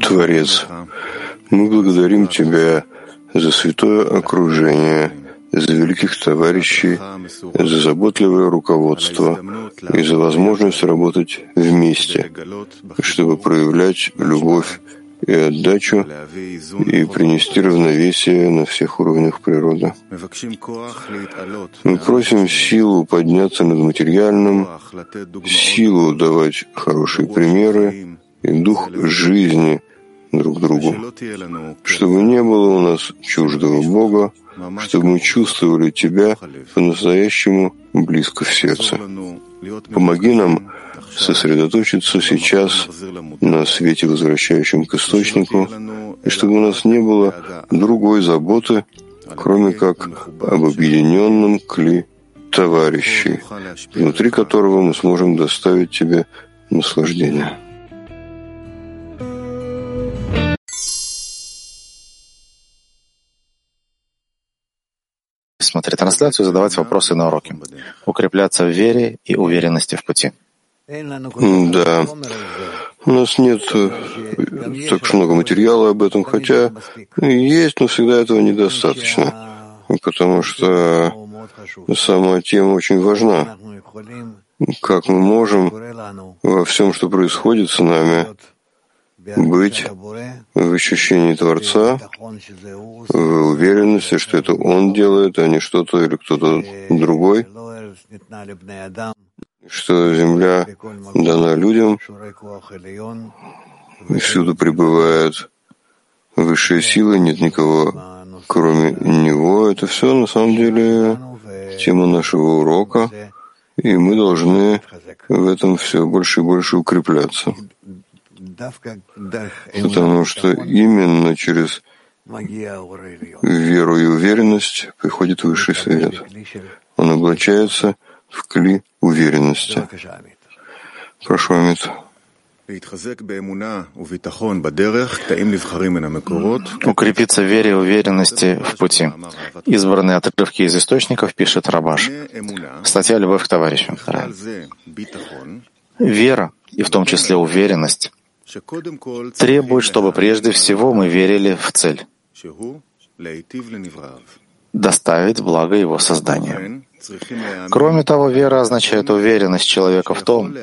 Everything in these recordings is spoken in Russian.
Творец, мы благодарим Тебя за святое окружение, за великих товарищей, за заботливое руководство и за возможность работать вместе, чтобы проявлять любовь и отдачу и принести равновесие на всех уровнях природы. Мы просим силу подняться над материальным, силу давать хорошие примеры и дух жизни друг другу, чтобы не было у нас чуждого Бога, чтобы мы чувствовали Тебя по-настоящему близко в сердце. Помоги нам сосредоточиться сейчас на свете, возвращающем к источнику, и чтобы у нас не было другой заботы, кроме как об объединенном кли товарищей, внутри которого мы сможем доставить тебе наслаждение. Смотреть трансляцию, задавать вопросы на уроке, укрепляться в вере и уверенности в пути. Да, у нас нет э, так уж много материала об этом, хотя есть, но всегда этого недостаточно, потому что сама тема очень важна. Как мы можем во всем, что происходит с нами, быть в ощущении Творца, в уверенности, что это Он делает, а не что-то или кто-то другой, что земля дана людям, и всюду пребывает высшая сила, нет никого, кроме Него. Это все на самом деле тема нашего урока, и мы должны в этом все больше и больше укрепляться. Потому что именно через веру и уверенность приходит высший свет. Он облачается в кли уверенности. Прошу, Амит. Укрепиться в вере и уверенности в пути. Избранные отрывки из источников пишет Рабаш. Статья «Любовь к товарищу». Вера, и в том числе уверенность, требует, чтобы прежде всего мы верили в цель — доставить благо его создания. Кроме того, вера означает уверенность человека в том,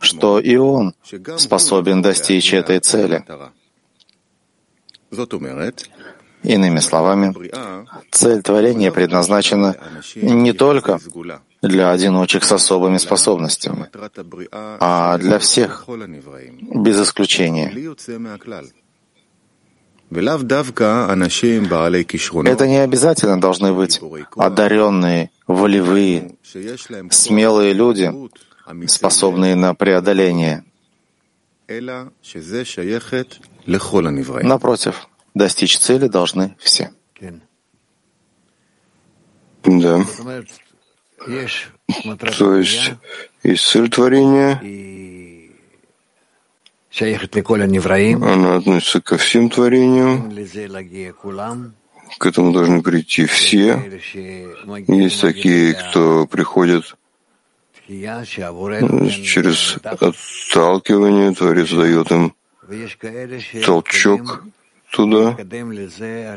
что и он способен достичь этой цели. Иными словами, цель творения предназначена не только для одиночек с особыми способностями, а для всех, без исключения. Это не обязательно должны быть одаренные, волевые, смелые люди, способные на преодоление. Напротив, достичь цели должны все. Да. То есть есть цель творения, она относится ко всем творениям, к этому должны прийти все. Есть такие, кто приходит через отталкивание, Творец дает им толчок туда.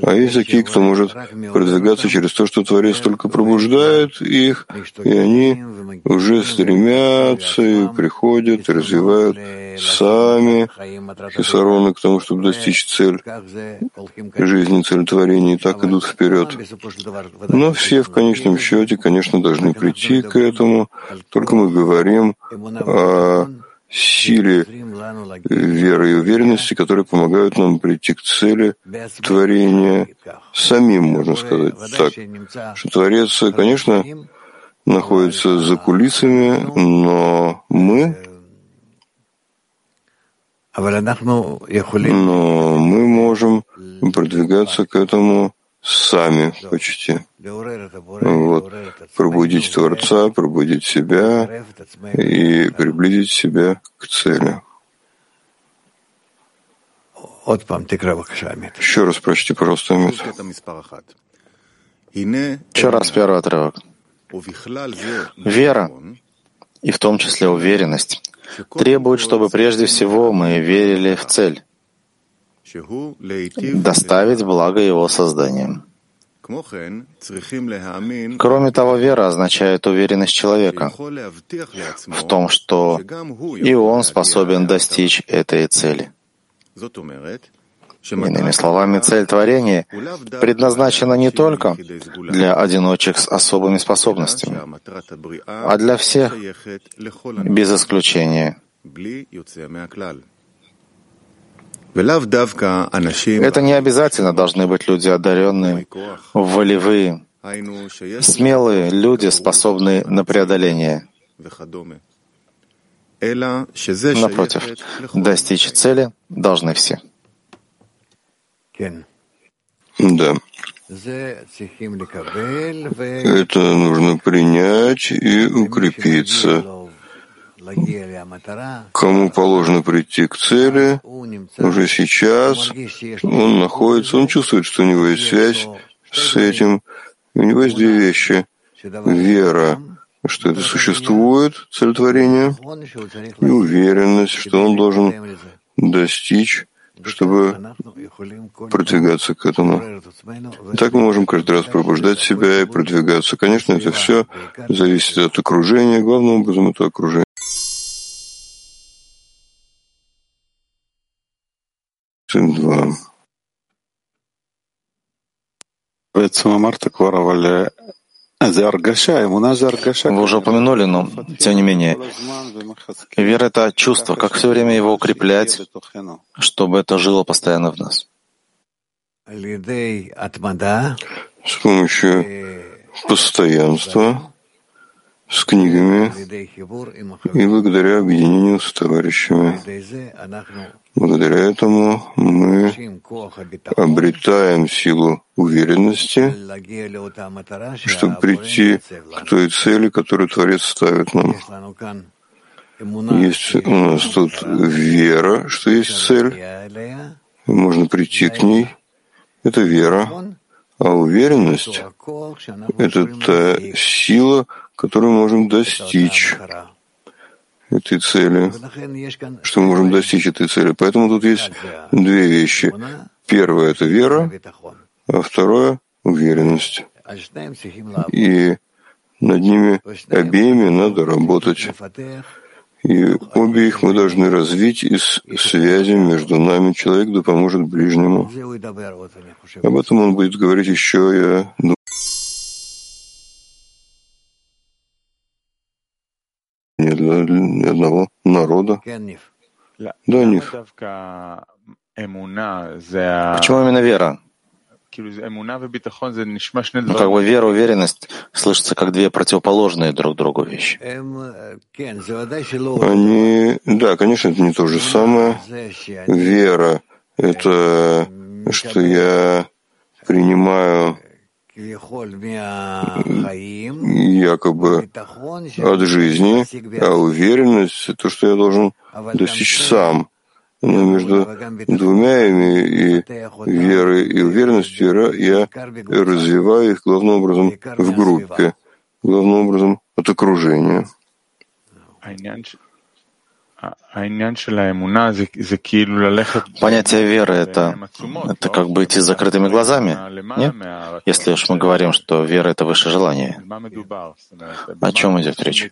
А есть такие, кто может продвигаться через то, что Творец только пробуждает их, и они уже стремятся и приходят, и развивают сами хисароны к тому, чтобы достичь цель жизни, цель творения, и так идут вперед. Но все в конечном счете, конечно, должны прийти к этому. Только мы говорим о силе веры и уверенности, которые помогают нам прийти к цели творения самим, можно сказать так. Что Творец, конечно, находится за кулисами, но мы но мы можем продвигаться к этому сами почти. Вот. Пробудить Творца, пробудить себя и приблизить себя к цели. Еще раз прочти, пожалуйста, Амит. Еще раз первый отрывок. Вера, и в том числе уверенность, требует, чтобы прежде всего мы верили в цель — доставить благо его созданием. Кроме того, вера означает уверенность человека в том, что и он способен достичь этой цели. Иными словами, цель творения предназначена не только для одиночек с особыми способностями, а для всех, без исключения. Это не обязательно должны быть люди одаренные, волевые, смелые люди, способные на преодоление. Напротив, достичь цели должны все. Да. Это нужно принять и укрепиться. Кому положено прийти к цели, уже сейчас он находится, он чувствует, что у него есть связь с этим. У него есть две вещи. Вера, что это существует, цель творения, и уверенность, что он должен достичь чтобы продвигаться к этому. Так мы можем каждый раз пробуждать себя и продвигаться. Конечно, это все зависит от окружения. Главным образом это окружение. Два. Вы уже упомянули, но тем не менее, вера — это чувство, как все время его укреплять, чтобы это жило постоянно в нас. С помощью постоянства, с книгами и благодаря объединению с товарищами. Благодаря этому мы обретаем силу уверенности, чтобы прийти к той цели, которую Творец ставит нам. Есть у нас тут вера, что есть цель, можно прийти к ней. Это вера. А уверенность — это та сила, которую можем достичь этой цели, что мы можем достичь этой цели. Поэтому тут есть две вещи. Первое — это вера, а второе — уверенность. И над ними обеими надо работать. И обе их мы должны развить из связи между нами. Человек да поможет ближнему. Об этом он будет говорить еще, я не для ни одного народа. Да, Ниф. Почему именно вера? Ну, как бы вера, уверенность слышатся как две противоположные друг другу вещи. Они, да, конечно, это не то же самое. Вера — это что я принимаю якобы от жизни, а уверенность — то, что я должен достичь сам. Но между двумя ими и верой и уверенностью я развиваю их главным образом в группе, главным образом от окружения. Понятие веры — это, это как бы идти с закрытыми глазами, нет? Если уж мы говорим, что вера — это выше желания. О чем идет речь?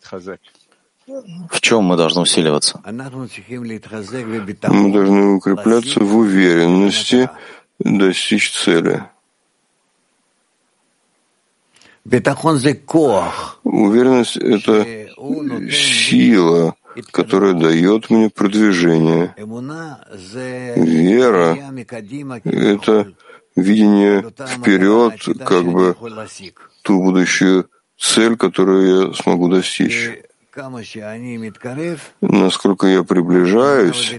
В чем мы должны усиливаться? Мы должны укрепляться в уверенности, достичь цели. Уверенность — это сила, которая дает мне продвижение. Вера — это видение вперед, как бы ту будущую цель, которую я смогу достичь. Насколько я приближаюсь,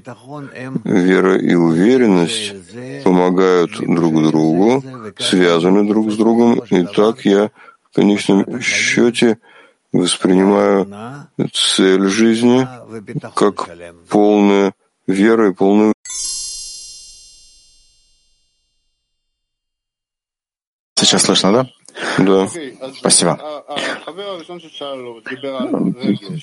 вера и уверенность помогают друг другу, связаны друг с другом, и так я в конечном счете воспринимаю цель жизни как полная вера и полная Сейчас слышно, да? Да. Спасибо.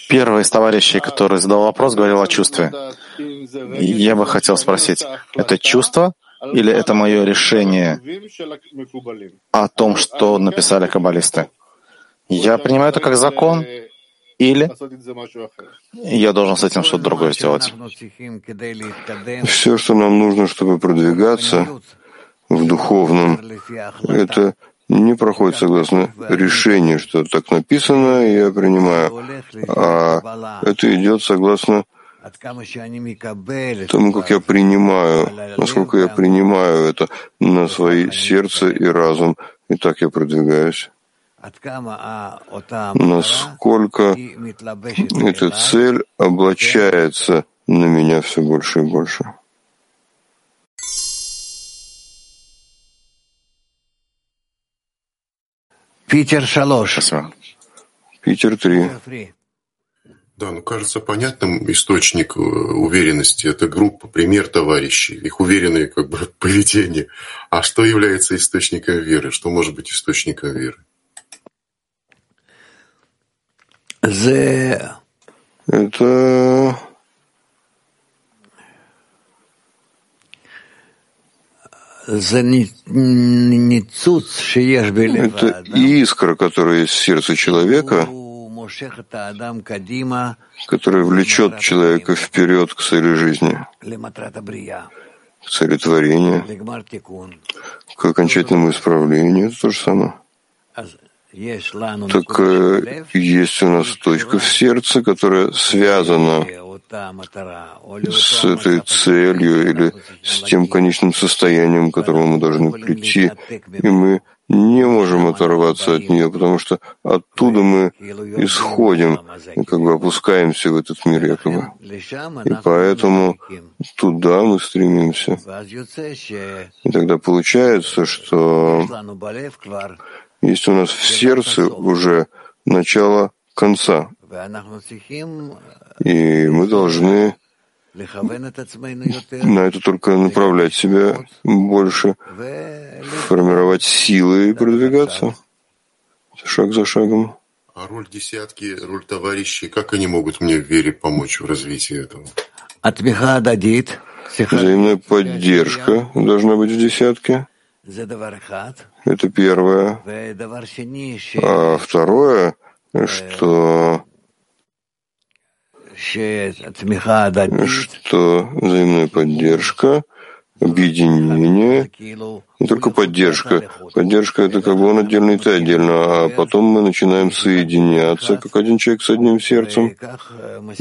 Первый из товарищей, который задал вопрос, говорил о чувстве. Я бы хотел спросить, это чувство или это мое решение о том, что написали каббалисты? Я принимаю это как закон, или я должен с этим что-то другое сделать? Все, что нам нужно, чтобы продвигаться в духовном, это не проходит согласно решению, что так написано, я принимаю, а это идет согласно тому, как я принимаю, насколько я принимаю это на свои сердце и разум, и так я продвигаюсь. Насколько эта цель облачается на меня все больше и больше. Питер Шалош. Питер 3. Да, ну кажется понятным источник э, уверенности. Это группа, пример товарищей, их уверенное как бы поведение. А что является источником веры? Что может быть источником веры? Это Это искра, которая есть в сердце человека, которая влечет человека вперед к цели жизни, к цели творения, к окончательному исправлению. Это то же самое. Так э, есть у нас точка в сердце, которая связана с этой целью или с тем конечным состоянием, к которому мы должны прийти, и мы не можем оторваться от нее, потому что оттуда мы исходим как бы опускаемся в этот мир якобы. И поэтому туда мы стремимся. И тогда получается, что есть у нас в сердце уже начало конца. И мы должны на это только направлять себя больше, формировать силы и продвигаться шаг за шагом. А роль десятки, роль товарищей, как они могут мне в вере помочь в развитии этого? Взаимная поддержка должна быть в десятке. Это первое. А второе, что что взаимная поддержка, объединение, не только поддержка. Поддержка — это как бы он отдельно, и ты отдельно, а потом мы начинаем соединяться, как один человек с одним сердцем,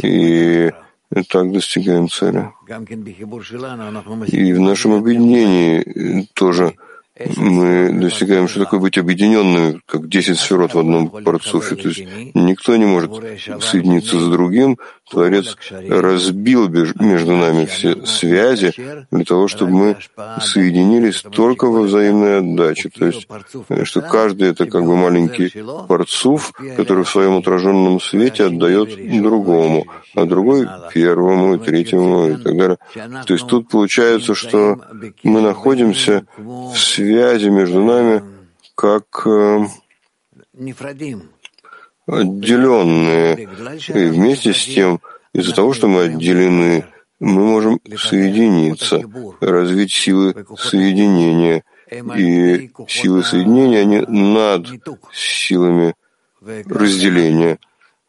и так достигаем цели. И в нашем объединении тоже мы достигаем, что такое быть объединенными, как 10 сферот в одном парцуфе. То есть никто не может соединиться с другим. Творец разбил между нами все связи для того, чтобы мы соединились только во взаимной отдаче. То есть, что каждый — это как бы маленький парцуф, который в своем отраженном свете отдает другому, а другой — первому, третьему и так далее. То есть тут получается, что мы находимся в связи между нами как э, отделенные. И вместе с тем, из-за того, что мы отделены, мы можем соединиться, развить силы соединения. И силы соединения, они над силами разделения.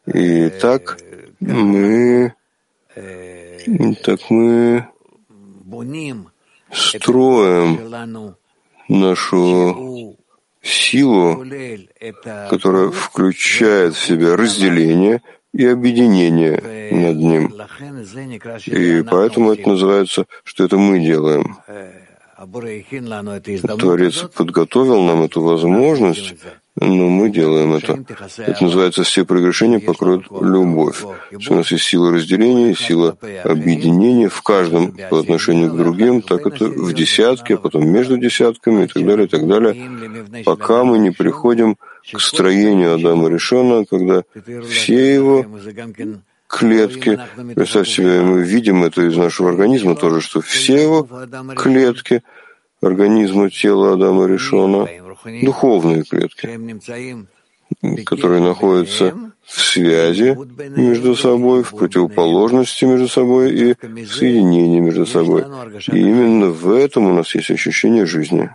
И так мы, так мы строим нашу силу, которая включает в себя разделение и объединение над ним. И поэтому это называется, что это мы делаем. Творец подготовил нам эту возможность, но мы делаем это. Это называется «все прегрешения покроют любовь». У нас есть сила разделения, сила объединения в каждом по отношению к другим, так это в десятке, а потом между десятками и так далее, и так далее, пока мы не приходим к строению Адама Решона, когда все его клетки, представьте себе, мы видим это из нашего организма тоже, что все его клетки организма тела Адама Ришона, духовные клетки, которые находятся в связи между собой, в противоположности между собой и в соединении между собой. И именно в этом у нас есть ощущение жизни.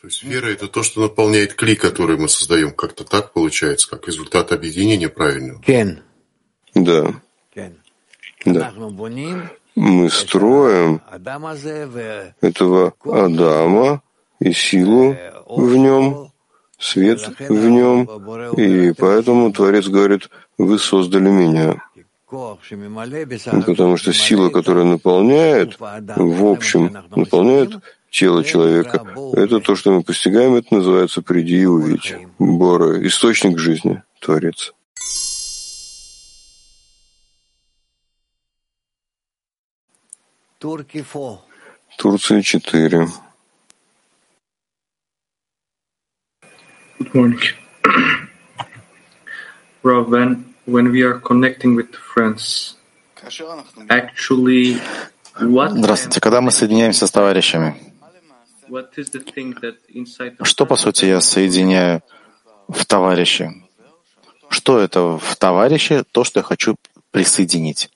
То есть вера — это то, что наполняет клей, который мы создаем. Как-то так получается, как результат объединения правильного. Да. Да. Мы строим этого Адама и силу в нем, свет в нем, и поэтому Творец говорит, вы создали меня. Потому что сила, которая наполняет, в общем, наполняет тело человека, это то, что мы постигаем, это называется «приди и увидеть». Бора, источник жизни, Творец. Турция 4. Good morning. Rav, when, when we are connecting with friends, actually, what Здравствуйте. Когда мы соединяемся с товарищами, что, по сути, я соединяю в товарище? Что это в товарище, то, что я хочу присоединить?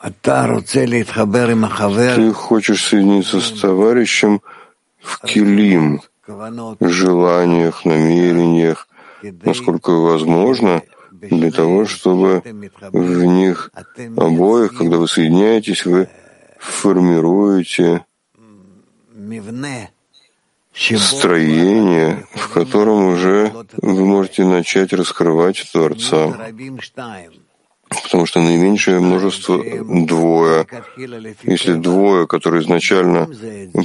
Ты хочешь соединиться с товарищем в килим, желаниях, намерениях, насколько возможно, для того, чтобы в них обоих, когда вы соединяетесь, вы формируете строение, в котором уже вы можете начать раскрывать Творца потому что наименьшее множество двое. Если двое, которые изначально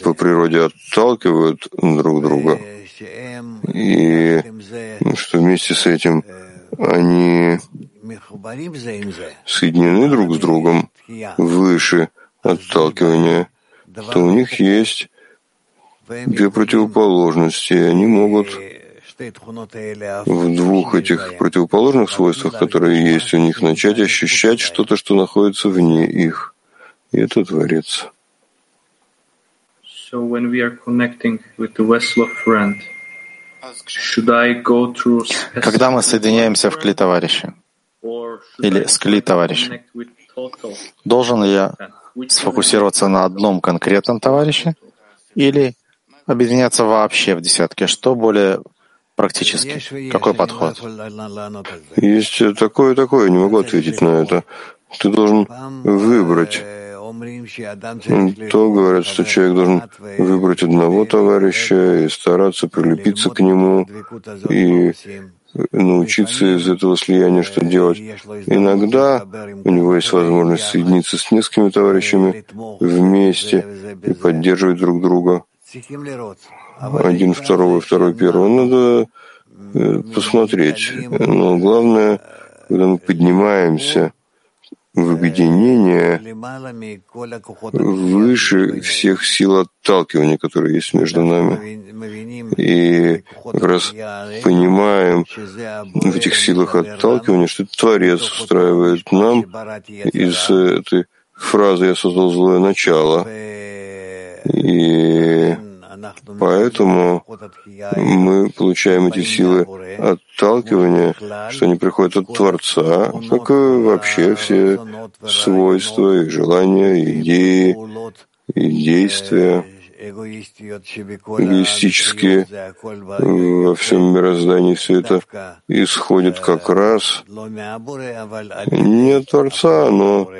по природе отталкивают друг друга, и что вместе с этим они соединены друг с другом выше отталкивания, то у них есть две противоположности, и они могут в двух этих противоположных свойствах, которые есть у них, начать ощущать что-то, что находится вне их. И это Творец. Когда мы соединяемся в кли товарища или с кли товарища, должен ли я сфокусироваться на одном конкретном товарище или объединяться вообще в десятке? Что более практически? Какой подход? Есть такое такое, не могу ответить на это. Ты должен выбрать. То говорят, что человек должен выбрать одного товарища и стараться прилепиться к нему и научиться из этого слияния что делать. Иногда у него есть возможность соединиться с несколькими товарищами вместе и поддерживать друг друга один второго, второй первого. Надо э, посмотреть. Но главное, когда мы поднимаемся в объединение выше всех сил отталкивания, которые есть между нами. И как раз понимаем в этих силах отталкивания, что Творец устраивает нам из этой фразы «я создал злое начало». И Поэтому мы получаем эти силы отталкивания, что они приходят от Творца, как и вообще все свойства и желания, и идеи, и действия эгоистические во всем мироздании все это исходит как раз не от Творца, но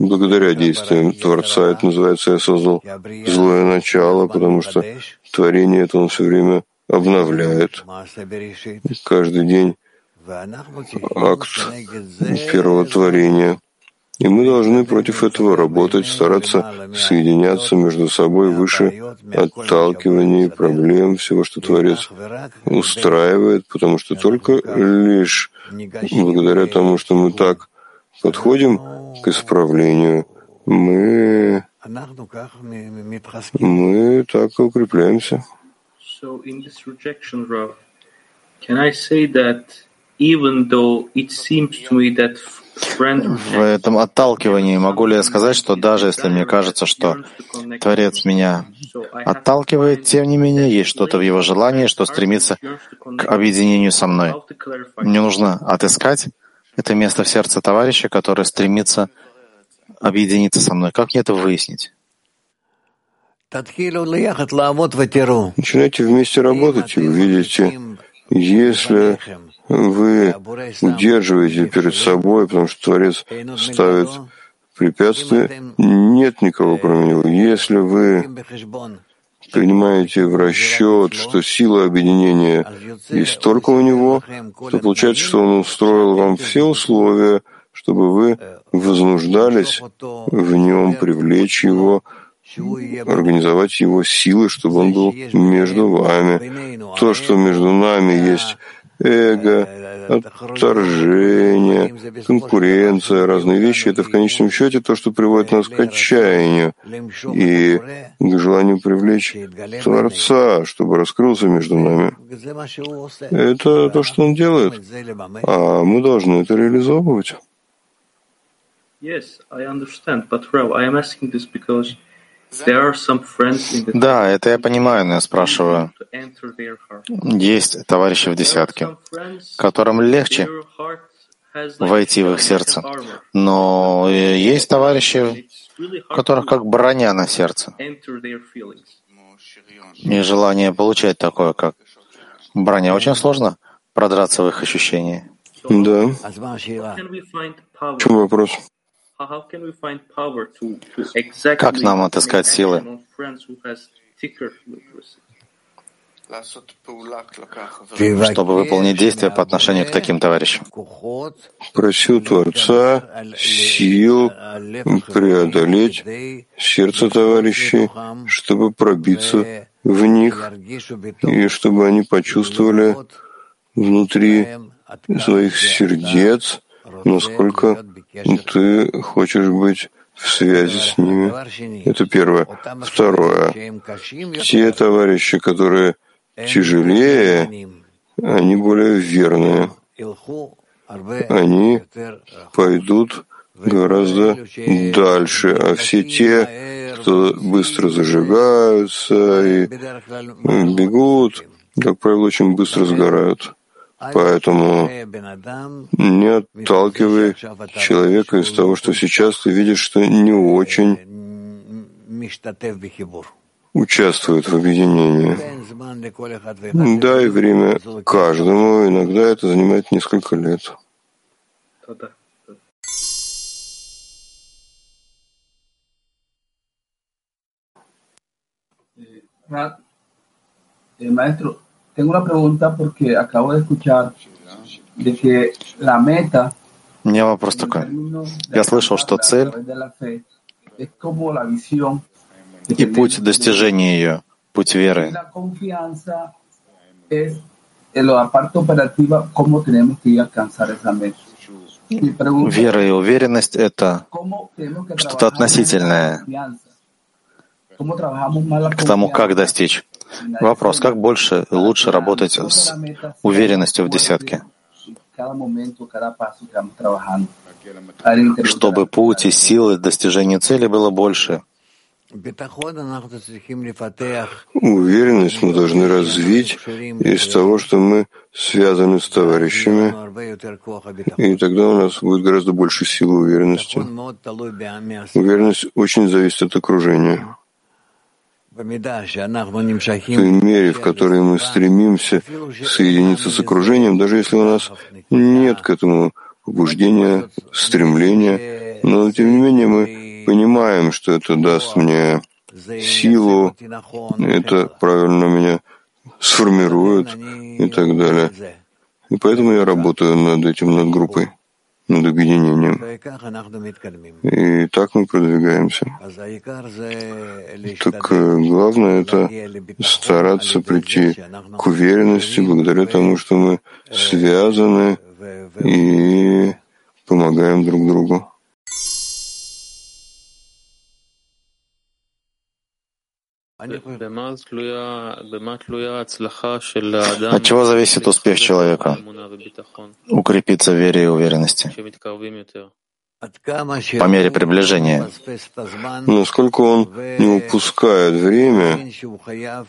благодаря действиям Творца. Это называется «Я создал злое начало», потому что творение это он все время обновляет. Каждый день акт первого творения. И мы должны против этого работать, стараться соединяться между собой выше отталкивания проблем, всего, что Творец устраивает, потому что только лишь благодаря тому, что мы так подходим к исправлению, мы, мы так и укрепляемся. So in this rejection, Rav, can I say that even though it seems to me that В этом отталкивании могу ли я сказать, что даже если мне кажется, что Творец меня отталкивает, тем не менее есть что-то в его желании, что стремится к объединению со мной. Мне нужно отыскать это место в сердце товарища, которое стремится объединиться со мной. Как мне это выяснить? Начинайте вместе работать, и увидите, если вы удерживаете перед собой, потому что Творец ставит препятствия, нет никого кроме него. Если вы принимаете в расчет, что сила объединения есть только у него, то получается, что он устроил вам все условия, чтобы вы вознуждались в нем, привлечь его, организовать его силы, чтобы он был между вами. То, что между нами есть эго, отторжение, конкуренция, разные вещи, это в конечном счете то, что приводит нас к отчаянию и к желанию привлечь Творца, чтобы раскрылся между нами. Это то, что он делает, а мы должны это реализовывать. Yes, I understand, but Rav, I am asking this because да, это я понимаю, но я спрашиваю. Есть товарищи в десятке, которым легче войти в их сердце, но есть товарищи, у которых как броня на сердце. И желание получать такое, как броня, очень сложно продраться в их ощущения. Да. В чем вопрос? Как нам отыскать силы? чтобы выполнить действия по отношению к таким товарищам. Просил Творца сил преодолеть сердце товарищей, чтобы пробиться в них, и чтобы они почувствовали внутри своих сердец, насколько ты хочешь быть в связи с ними. Это первое. Второе. Те товарищи, которые тяжелее, они более верные. Они пойдут гораздо дальше, а все те, кто быстро зажигаются и бегут, как правило, очень быстро сгорают. Поэтому не отталкивай человека из того, что сейчас ты видишь, что не очень участвует в объединении. Дай время каждому, иногда это занимает несколько лет. Maestro, Tengo una pregunta porque acabo de escuchar de que la meta У меня вопрос такой. Я слышал, что цель и путь достижения ее, путь веры. Вера и уверенность — это что-то относительное к тому, как достичь. Вопрос, как больше и лучше работать с уверенностью в десятке? Чтобы путь и силы достижения цели было больше. Уверенность мы должны развить из того, что мы связаны с товарищами, и тогда у нас будет гораздо больше силы уверенности. Уверенность очень зависит от окружения. Той мере, в которой мы стремимся соединиться с окружением, даже если у нас нет к этому побуждения, стремления, но тем не менее мы понимаем, что это даст мне силу, это правильно меня сформирует и так далее. И поэтому я работаю над этим, над группой над объединением. И так мы продвигаемся. Так э, главное — это стараться прийти к уверенности благодаря тому, что мы связаны и помогаем друг другу. От чего зависит успех человека? Укрепиться в вере и уверенности. По мере приближения. Насколько он не упускает время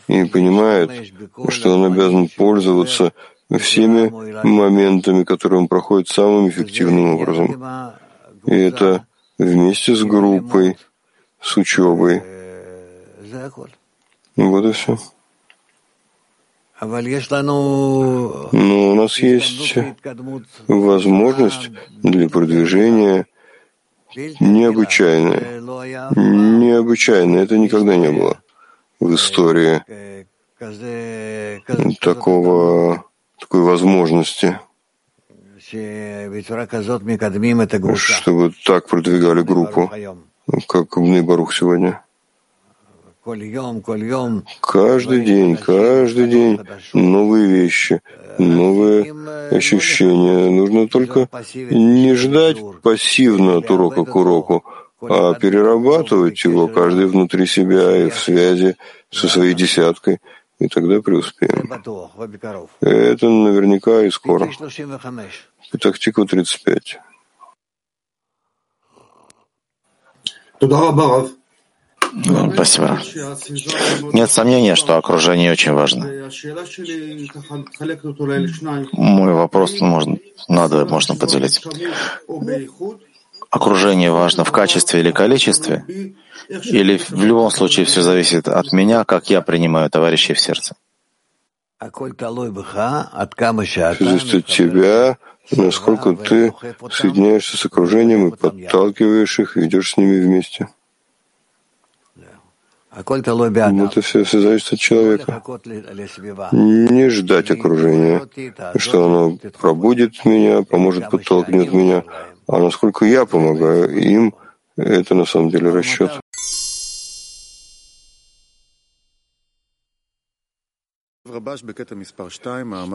и понимает, что он обязан пользоваться всеми моментами, которые он проходит самым эффективным образом. И это вместе с группой, с учебой. Вот и все. Но у нас есть возможность для продвижения необычайная. Необычайная. Это никогда не было в истории такого, такой возможности, чтобы так продвигали группу, как Бней Барух сегодня. Каждый день, каждый день новые вещи, новые ощущения. Нужно только не ждать пассивно от урока к уроку, а перерабатывать его каждый внутри себя и в связи со своей десяткой, и тогда преуспеем. Это наверняка и скоро. Петахтиква 35. Спасибо. Нет сомнения, что окружение очень важно. Мой вопрос можно, надо, можно поделить. Окружение важно в качестве или количестве? Или в любом случае все зависит от меня, как я принимаю товарищей в сердце? Зависит от тебя, насколько ты соединяешься с окружением и подталкиваешь их, ведешь с ними вместе. Это все, все зависит от человека. Не ждать окружения, что оно пробудет меня, поможет, подтолкнет меня, а насколько я помогаю им, это на самом деле расчет.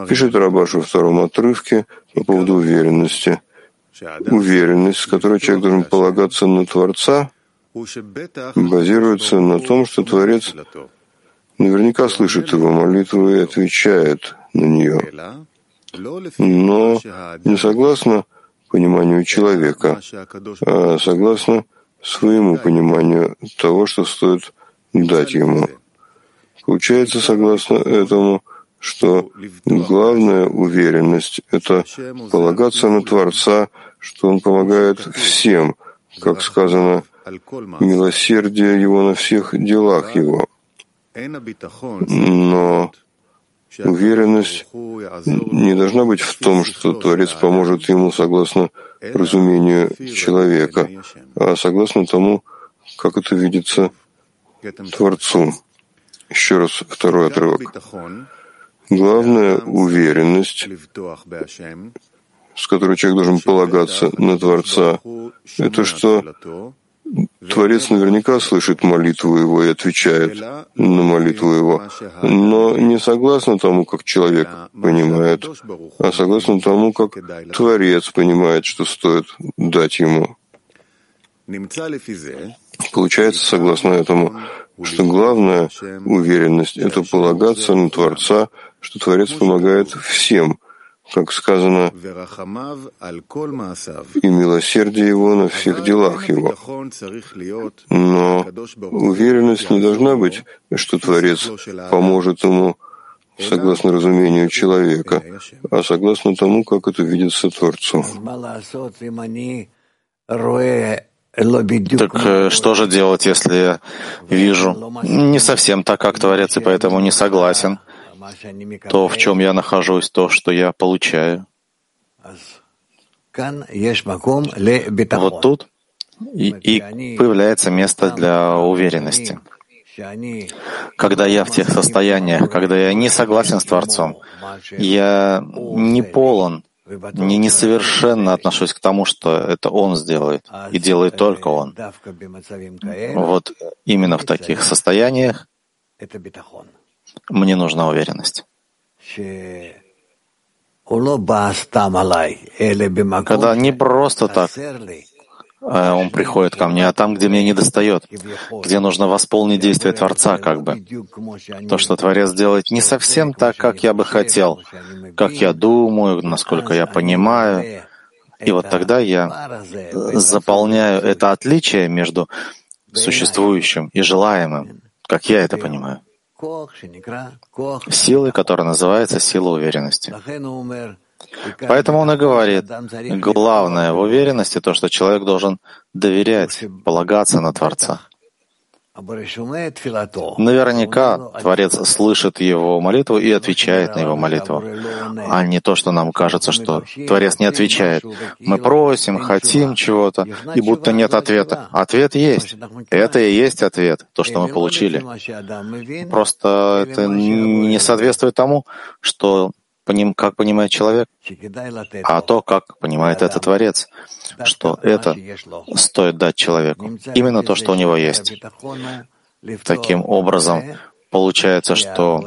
Пишет Рабаш во втором отрывке по поводу уверенности. Уверенность, с которой человек должен полагаться на Творца, базируется на том, что Творец наверняка слышит его молитву и отвечает на нее, но не согласно пониманию человека, а согласно своему пониманию того, что стоит дать ему. Получается, согласно этому, что главная уверенность — это полагаться на Творца, что Он помогает всем, как сказано — милосердие Его на всех делах Его. Но уверенность не должна быть в том, что Творец поможет ему согласно разумению человека, а согласно тому, как это видится Творцу. Еще раз второй отрывок. Главная уверенность, с которой человек должен полагаться на Творца, это что Творец наверняка слышит молитву его и отвечает на молитву его, но не согласно тому, как человек понимает, а согласно тому, как Творец понимает, что стоит дать ему. Получается, согласно этому, что главная уверенность — это полагаться на Творца, что Творец помогает всем — как сказано, и милосердие его на всех делах его. Но уверенность не должна быть, что Творец поможет ему согласно разумению человека, а согласно тому, как это видится Творцу. Так э, что же делать, если я вижу не совсем так, как Творец, и поэтому не согласен? То, в чем я нахожусь, то, что я получаю. Вот тут и, и появляется место для уверенности. Когда я в тех состояниях, когда я не согласен с Творцом, я не полон, не несовершенно отношусь к тому, что это Он сделает, и делает только Он. Вот именно в таких состояниях мне нужна уверенность. Когда не просто так э, он приходит ко мне, а там, где мне не достает, где нужно восполнить действие Творца, как бы. То, что Творец делает не совсем так, как я бы хотел, как я думаю, насколько я понимаю. И вот тогда я заполняю это отличие между существующим и желаемым, как я это понимаю. Силой, которая называется сила уверенности. Поэтому он и говорит, главное в уверенности то, что человек должен доверять, полагаться на Творца. Наверняка Творец слышит его молитву и отвечает на его молитву, а не то, что нам кажется, что Творец не отвечает. Мы просим, хотим чего-то, и будто нет ответа. Ответ есть. Это и есть ответ, то, что мы получили. Просто это не соответствует тому, что поним, как понимает человек, а то, как понимает этот Творец, что это стоит дать человеку. Именно то, что у него есть. Таким образом, получается, что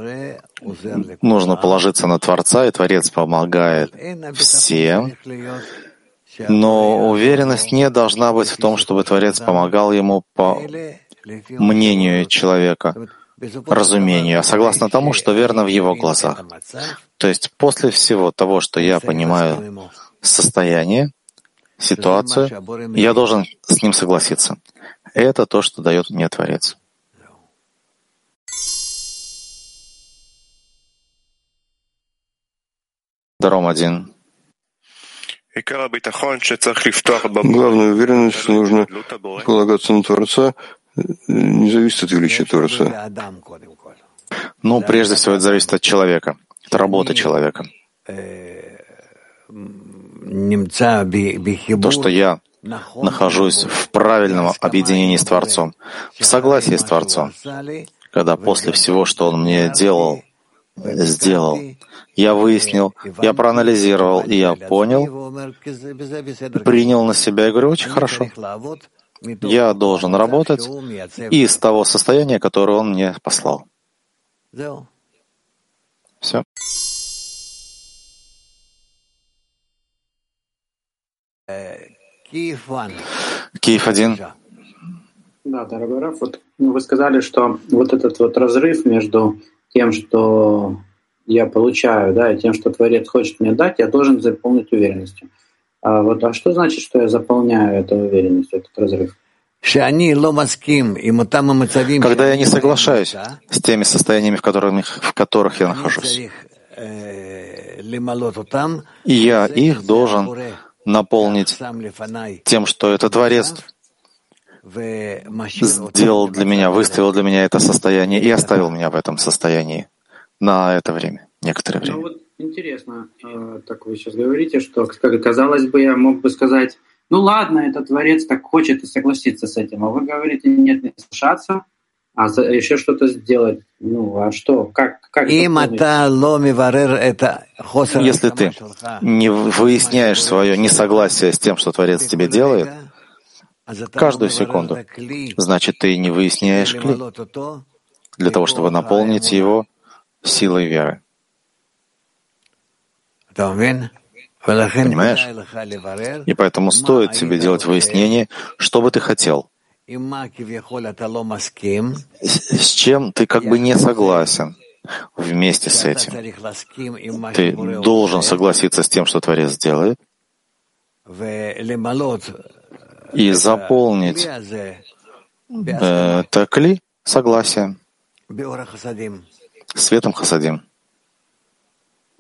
нужно положиться на Творца, и Творец помогает всем, но уверенность не должна быть в том, чтобы Творец помогал ему по мнению человека, разумению, а согласно тому, что верно в его глазах. То есть после всего того, что я понимаю состояние, ситуацию, я должен с ним согласиться. Это то, что дает мне Творец. Даром один. Главная уверенность, нужно полагаться на Творца, не зависит от величия Творца. Ну, прежде всего, это зависит от человека, от работы человека. То, что я нахожусь в правильном объединении с Творцом, в согласии с Творцом, когда после всего, что Он мне делал, сделал, я выяснил, я проанализировал, и я понял, принял на себя и говорю, очень хорошо. Я должен работать из того состояния, которое Он мне послал. Все. Киев один. Да, дорогой Раф, вот ну, вы сказали, что вот этот вот разрыв между тем, что я получаю, да, и тем, что Творец хочет мне дать, я должен заполнить уверенностью. А вот а что значит, что я заполняю эту уверенность, этот разрыв? Когда я не соглашаюсь с теми состояниями, в которых, в которых я нахожусь, и я их должен наполнить тем, что это Творец сделал для меня, выставил для меня это состояние и оставил меня в этом состоянии на это время, некоторое время. Ну, вот интересно, э, так вы сейчас говорите, что, казалось бы, я мог бы сказать, ну ладно, этот творец так хочет и согласиться с этим, а вы говорите, нет, не соглашаться, а еще что-то сделать. Ну, а что? Как, как Если ты не выясняешь свое несогласие с тем, что Творец тебе делает, каждую секунду, значит, ты не выясняешь кли для того, чтобы наполнить его силой веры. Понимаешь? И поэтому стоит тебе делать выяснение, что бы ты хотел, с чем ты как бы не согласен вместе с этим. Ты должен согласиться с тем, что Творец делает, и заполнить. это кли согласием, светом хасадим.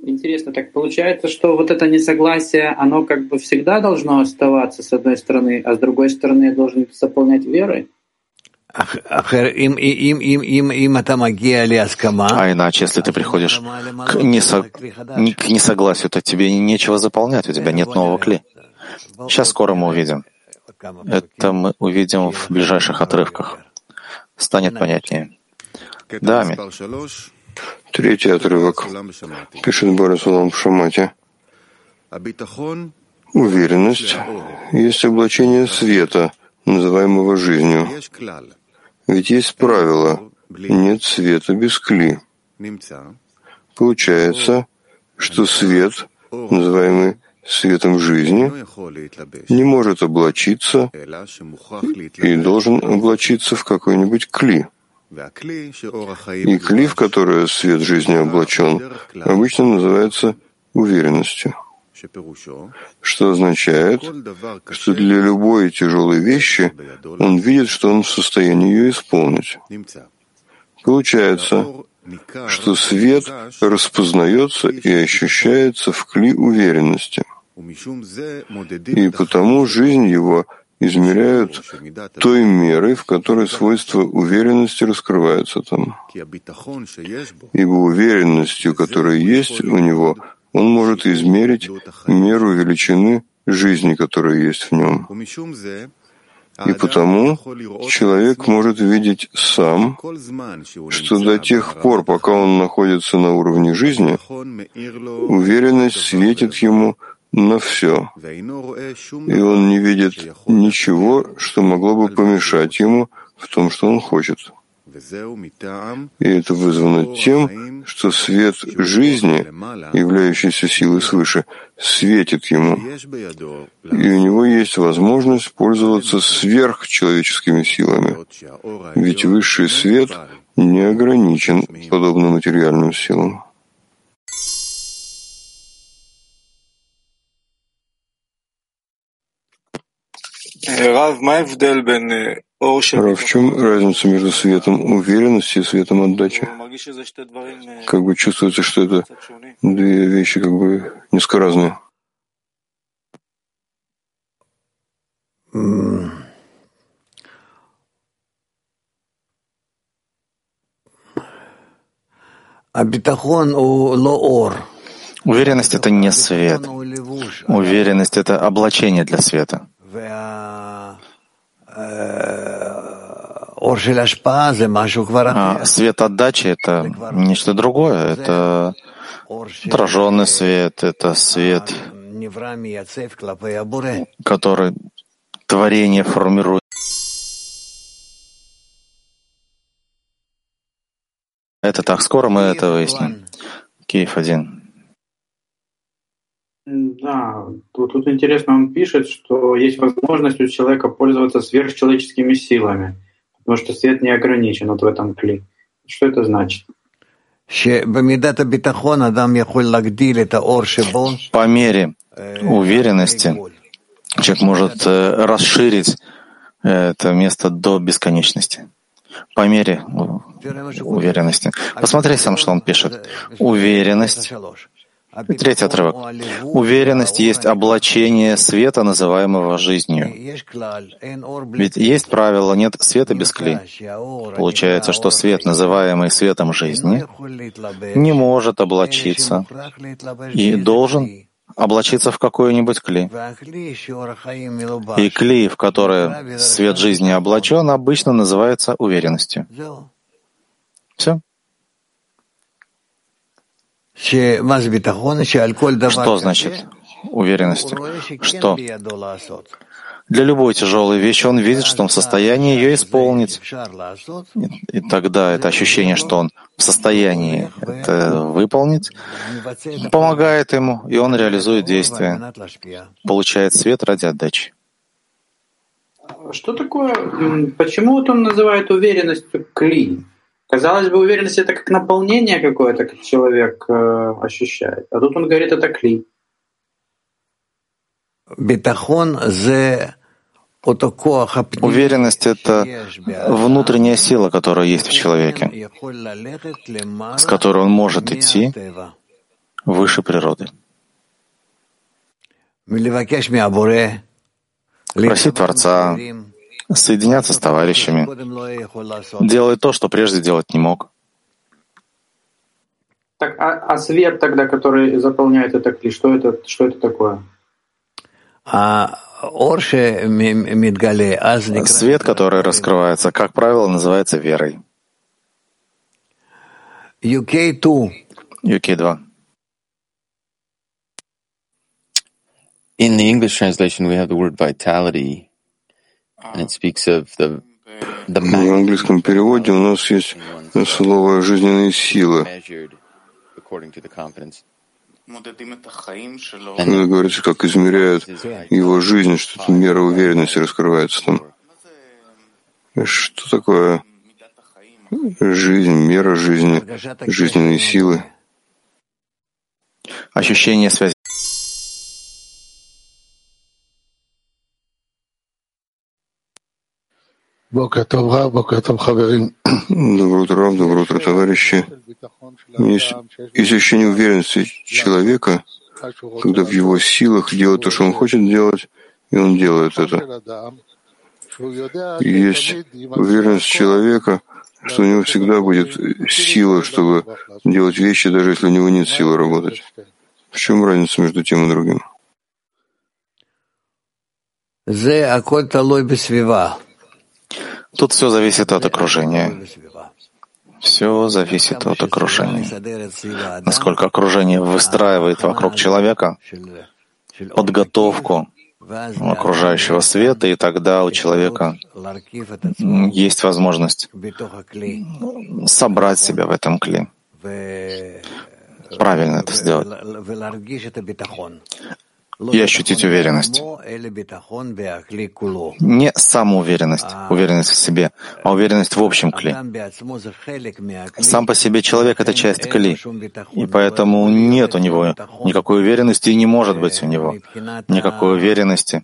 Интересно, так получается, что вот это несогласие, оно как бы всегда должно оставаться с одной стороны, а с другой стороны я должен это заполнять верой? А иначе, если ты приходишь к, несо... к несогласию, то тебе нечего заполнять, у тебя нет нового кли. Сейчас скоро мы увидим. Это мы увидим в ближайших отрывках. Станет понятнее. Да, Амин. Третий отрывок. Пишет Барасулам в Шамате. Уверенность есть облачение света, называемого жизнью. Ведь есть правило «нет света без кли». Получается, что свет, называемый светом жизни, не может облачиться и должен облачиться в какой-нибудь кли. И кли, в которое свет жизни облачен, обычно называется уверенностью что означает, что для любой тяжелой вещи он видит, что он в состоянии ее исполнить. Получается, что свет распознается и ощущается в кли уверенности. И потому жизнь его измеряют той мерой, в которой свойства уверенности раскрываются там. Ибо уверенностью, которая есть у него, он может измерить меру величины жизни, которая есть в нем. И потому человек может видеть сам, что до тех пор, пока он находится на уровне жизни, уверенность светит ему на все, и он не видит ничего, что могло бы помешать ему в том, что он хочет. И это вызвано тем, что свет жизни, являющийся силой свыше, светит ему. И у него есть возможность пользоваться сверхчеловеческими силами. Ведь высший свет не ограничен подобно материальным силам. Рав, в чем разница между светом уверенности и светом отдачи? Как бы чувствуется, что это две вещи как бы несколько разные. Уверенность — это не свет. Уверенность — это облачение для света. А свет отдачи — это нечто другое. Это отраженный свет, это свет, который творение формирует. Это так, скоро мы это выясним. Киев один. Да, тут, тут интересно, он пишет, что есть возможность у человека пользоваться сверхчеловеческими силами, потому что свет не ограничен вот в этом кли. Что это значит? По мере уверенности человек может э, расширить это место до бесконечности. По мере уверенности. Посмотри сам, что он пишет. Уверенность Третий отрывок. Уверенность есть облачение света, называемого жизнью. Ведь есть правило «нет света без кли». Получается, что свет, называемый светом жизни, не может облачиться и должен облачиться в какой-нибудь кли. И кли, в которое свет жизни облачен, обычно называется уверенностью. Все. Что значит уверенность? Что для любой тяжелой вещи он видит, что он в состоянии ее исполнить. И тогда это ощущение, что он в состоянии это выполнить, помогает ему, и он реализует действие, получает свет ради отдачи. Что такое, почему вот он называет уверенность кли? Казалось бы, уверенность это как наполнение какое-то, как человек э, ощущает. А тут он говорит, это кли. Уверенность — это внутренняя сила, которая есть в человеке, с которой он может идти выше природы. Просить Творца, соединяться с товарищами, делать то, что прежде делать не мог. Так, а, а свет тогда, который заполняет это клей, что это, что это такое? А свет, который раскрывается, как правило, называется верой. UK2. UK2. In the English translation, we have the word vitality, в английском переводе у нас есть слово «жизненные силы». Когда говорится, как измеряют его жизнь, что мера уверенности раскрывается там. Что такое жизнь, мера жизни, жизненные силы? Ощущение связи. Доброе утро, Рав, доброе утро, товарищи. Есть, есть ощущение уверенности человека, когда в его силах делать то, что он хочет делать, и он делает это. Есть уверенность человека, что у него всегда будет сила, чтобы делать вещи, даже если у него нет силы работать. В чем разница между тем и другим? Тут все зависит от окружения. Все зависит от окружения. Насколько окружение выстраивает вокруг человека подготовку окружающего света, и тогда у человека есть возможность собрать себя в этом кле. Правильно это сделать и ощутить уверенность. Не самоуверенность, уверенность в себе, а уверенность в общем кли. Сам по себе человек — это часть кли, и поэтому нет у него никакой уверенности и не может быть у него никакой уверенности.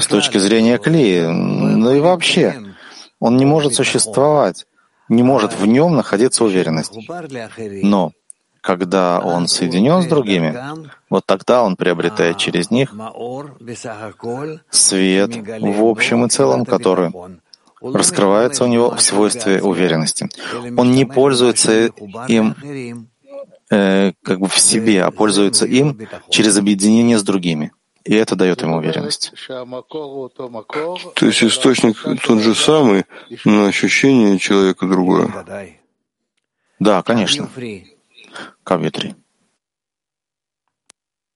с точки зрения кли, ну и вообще, он не может существовать, не может в нем находиться уверенность. Но когда он соединен с другими, вот тогда он приобретает через них свет в общем и целом, который раскрывается у него в свойстве уверенности. Он не пользуется им э, как бы в себе, а пользуется им через объединение с другими. И это дает ему уверенность. То есть источник тот же самый, но ощущение человека другое. Да, конечно. Kavitri.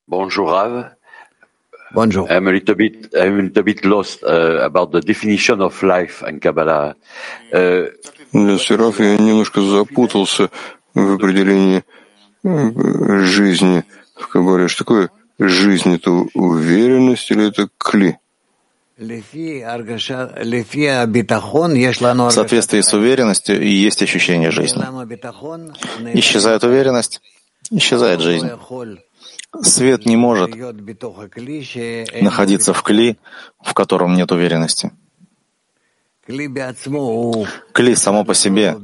Bonjour, Rav. Bonjour. I'm a little bit, I'm a little bit lost uh, about the definition of life in Kabbalah. Uh, Сераф, я немножко запутался в определении э, жизни в Кабале. Что такое жизнь? Это уверенность или это кли? В соответствии с уверенностью и есть ощущение жизни. Исчезает уверенность, исчезает жизнь. Свет не может находиться в кли, в котором нет уверенности. Кли само по себе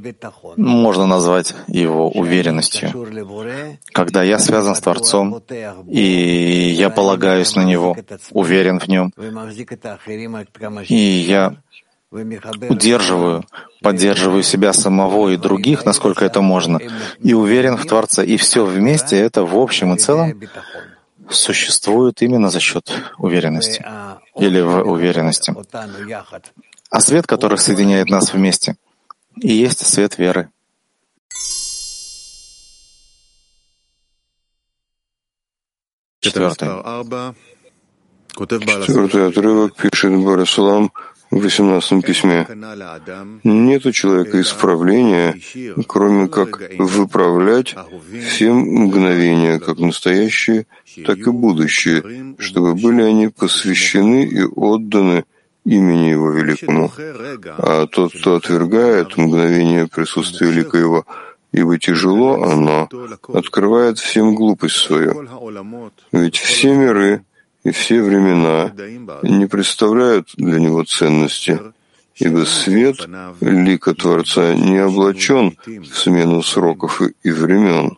можно назвать его уверенностью. Когда я связан с Творцом, и я полагаюсь на Него, уверен в Нем, и я удерживаю, поддерживаю себя самого и других, насколько это можно, и уверен в Творца, и все вместе это в общем и целом существует именно за счет уверенности или в уверенности. А свет, который соединяет нас вместе, и есть свет веры. Четвертый. Четвертый отрывок пишет Барасалам в 18 письме. Нет у человека исправления, кроме как выправлять все мгновения, как настоящие, так и будущие, чтобы были они посвящены и отданы имени Его великому. А тот, кто отвергает мгновение присутствия великого, ибо тяжело оно, открывает всем глупость свою. Ведь все миры и все времена не представляют для него ценности, ибо свет лика Творца не облачен в смену сроков и времен.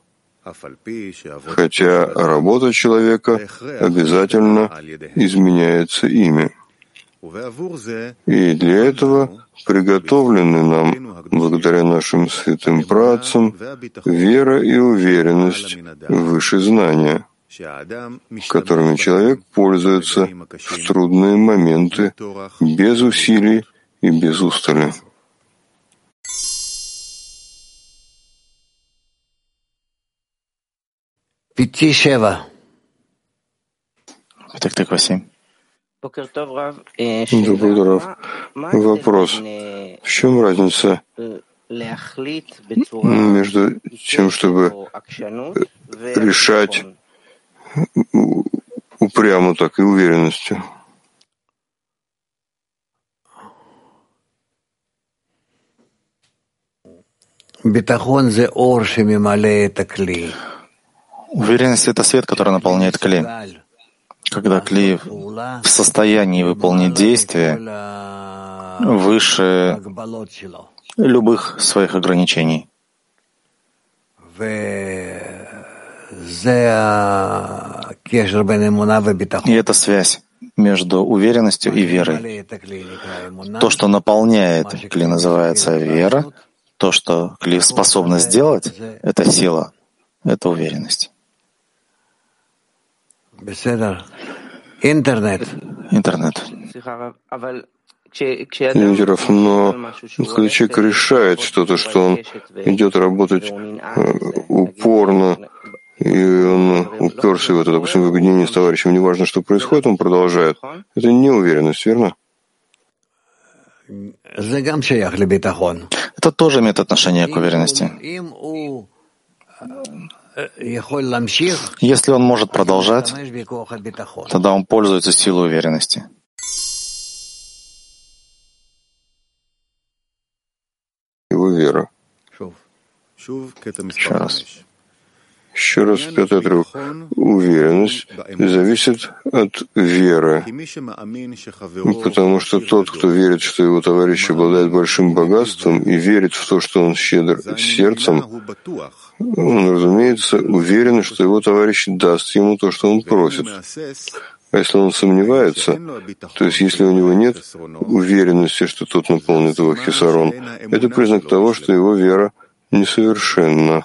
Хотя работа человека обязательно изменяется ими. И для этого приготовлены нам, благодаря нашим святым працам, вера и уверенность выше знания, которыми человек пользуется в трудные моменты без усилий и без устали. Пяти-шева. Так, так, восемь. Добрый утро. Вопрос. В чем разница между тем, чтобы решать упрямо так и уверенностью. Уверенность — это свет, который наполняет кли. Когда кли в состоянии выполнить действие выше любых своих ограничений. И это связь между уверенностью и верой. То, что наполняет кли, называется вера. То, что кли способна сделать, это сила, это уверенность. Интернет. Интернет. Лидеров, но когда человек решает что-то, что он идет работать э, упорно, и он уперся в это, допустим, в объединении с товарищем, неважно, что происходит, он продолжает. Это неуверенность, верно? Это тоже имеет отношение к уверенности. Если он может продолжать, тогда он пользуется силой уверенности. Его вера. Еще раз. Еще раз пятый отрывок. Уверенность зависит от веры, потому что тот, кто верит, что его товарищ обладает большим богатством и верит в то, что он щедр сердцем, он, разумеется, уверен, что его товарищ даст ему то, что он просит. А если он сомневается, то есть если у него нет уверенности, что тот наполнит его хисарон, это признак того, что его вера несовершенна,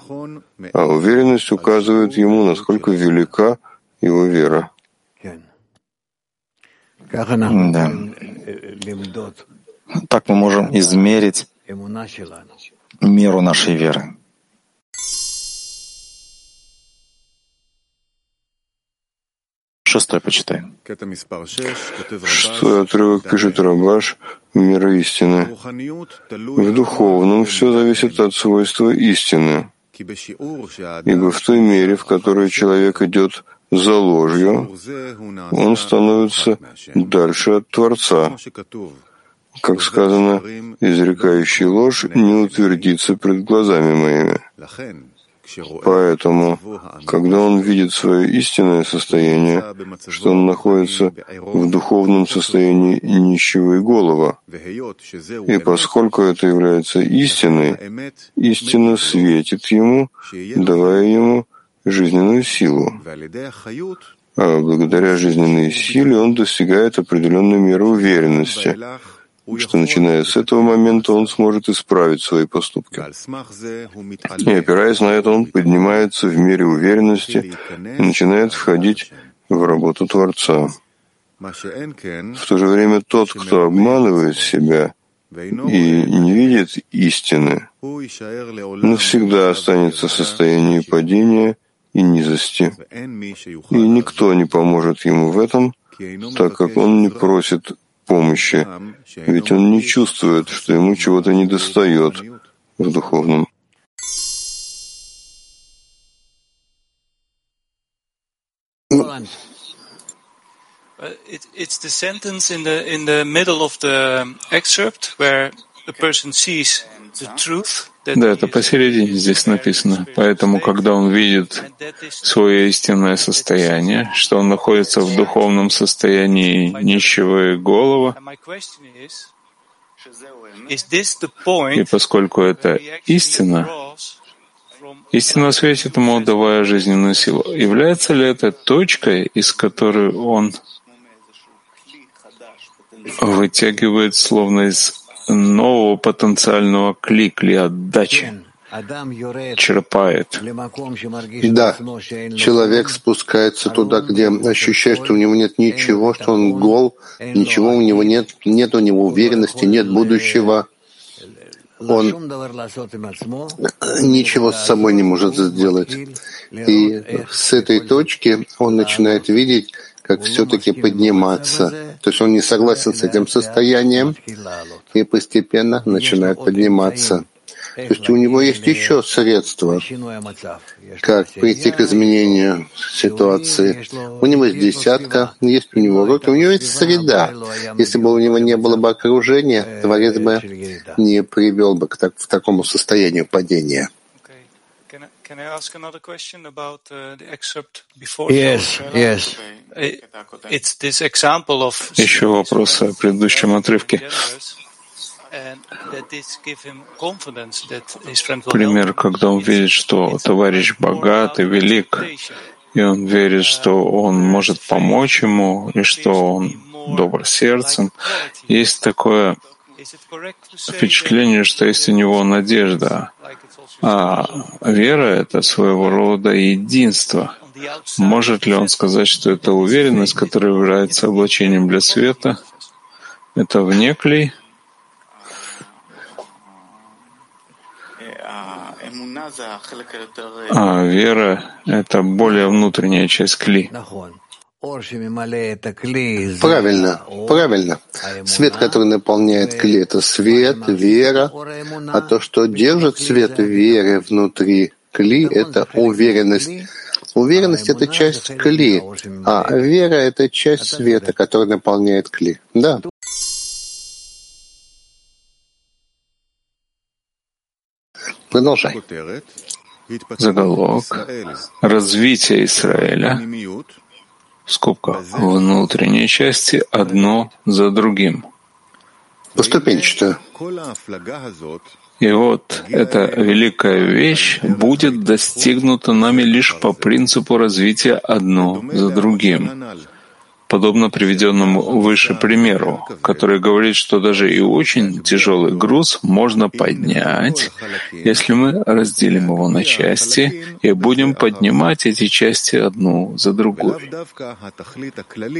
а уверенность указывает ему, насколько велика его вера. Да. Так мы можем измерить меру нашей веры. Шестой почитай. Шестой отрывок пишет Рабаш «Мира истины». В духовном все зависит от свойства истины, ибо в той мере, в которой человек идет за ложью, он становится дальше от Творца. Как сказано, изрекающий ложь не утвердится пред глазами моими. Поэтому, когда он видит свое истинное состояние, что он находится в духовном состоянии нищего и голова, и поскольку это является истиной, истина светит ему, давая ему жизненную силу. А благодаря жизненной силе он достигает определенной меры уверенности, что начиная с этого момента он сможет исправить свои поступки. И опираясь на это, он поднимается в мере уверенности и начинает входить в работу Творца. В то же время тот, кто обманывает себя и не видит истины, навсегда останется в состоянии падения и низости. И никто не поможет ему в этом, так как он не просит помощи, ведь он не чувствует, что ему чего-то недостает в духовном. It's the sentence in the in the middle of the excerpt where the person sees the truth да, это посередине здесь написано. Поэтому, когда он видит свое истинное состояние, что он находится в духовном состоянии нищего и голова, и поскольку это истина, истина светит ему, давая жизненную силу. Является ли это точкой, из которой он вытягивает словно из нового потенциального кликли отдачи черпает. Да, человек спускается туда, где ощущает, что у него нет ничего, что он гол, ничего у него нет, нет у него уверенности, нет будущего. Он ничего с собой не может сделать. И с этой точки он начинает видеть, как все-таки подниматься. То есть он не согласен с этим состоянием и постепенно начинает подниматься. То есть у него есть еще средства, как прийти к изменению ситуации. У него есть десятка, есть у него руки, у него есть среда. Если бы у него не было бы окружения, Творец бы не привел бы к, так, к такому состоянию падения. Can I ask another question about uh, the excerpt before? Yes, yes. It's this example of Еще вопрос о предыдущем отрывке. Пример, когда он видит, что товарищ богат и велик, и он верит, что он может помочь ему, и что он добр сердцем. Есть такое впечатление, что есть у него надежда, а вера — это своего рода единство. Может ли он сказать, что это уверенность, которая является облачением для света? Это вне клей? А вера — это более внутренняя часть кли. Правильно, правильно. Свет, который наполняет кли, это свет, вера, а то, что держит свет веры внутри кли, это уверенность. Уверенность — это часть кли, а вера — это часть света, который наполняет кли. Да. Продолжай. Заголовок. Развитие Израиля в скобках, внутренней части одно за другим. Поступенчато. И вот эта великая вещь будет достигнута нами лишь по принципу развития одно за другим подобно приведенному выше примеру, который говорит, что даже и очень тяжелый груз можно поднять, если мы разделим его на части и будем поднимать эти части одну за другой.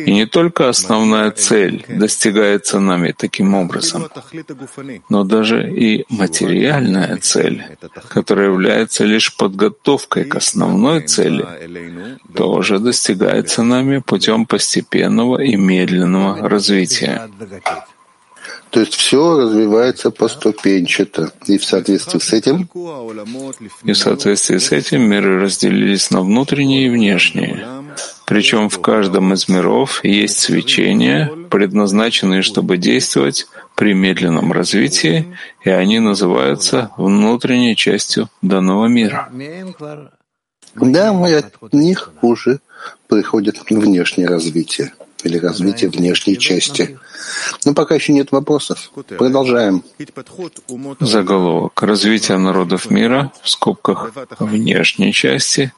И не только основная цель достигается нами таким образом, но даже и материальная цель, которая является лишь подготовкой к основной цели, тоже достигается нами путем постепенного постепенного и медленного развития. То есть все развивается поступенчато. И в соответствии с этим... И в соответствии с этим миры разделились на внутренние и внешние. Причем в каждом из миров есть свечения, предназначенные, чтобы действовать при медленном развитии, и они называются внутренней частью данного мира. Да, мы от них уже приходит внешнее развитие или развитие внешней части. Но пока еще нет вопросов. Продолжаем. Заголовок. Развитие народов мира в скобках внешней части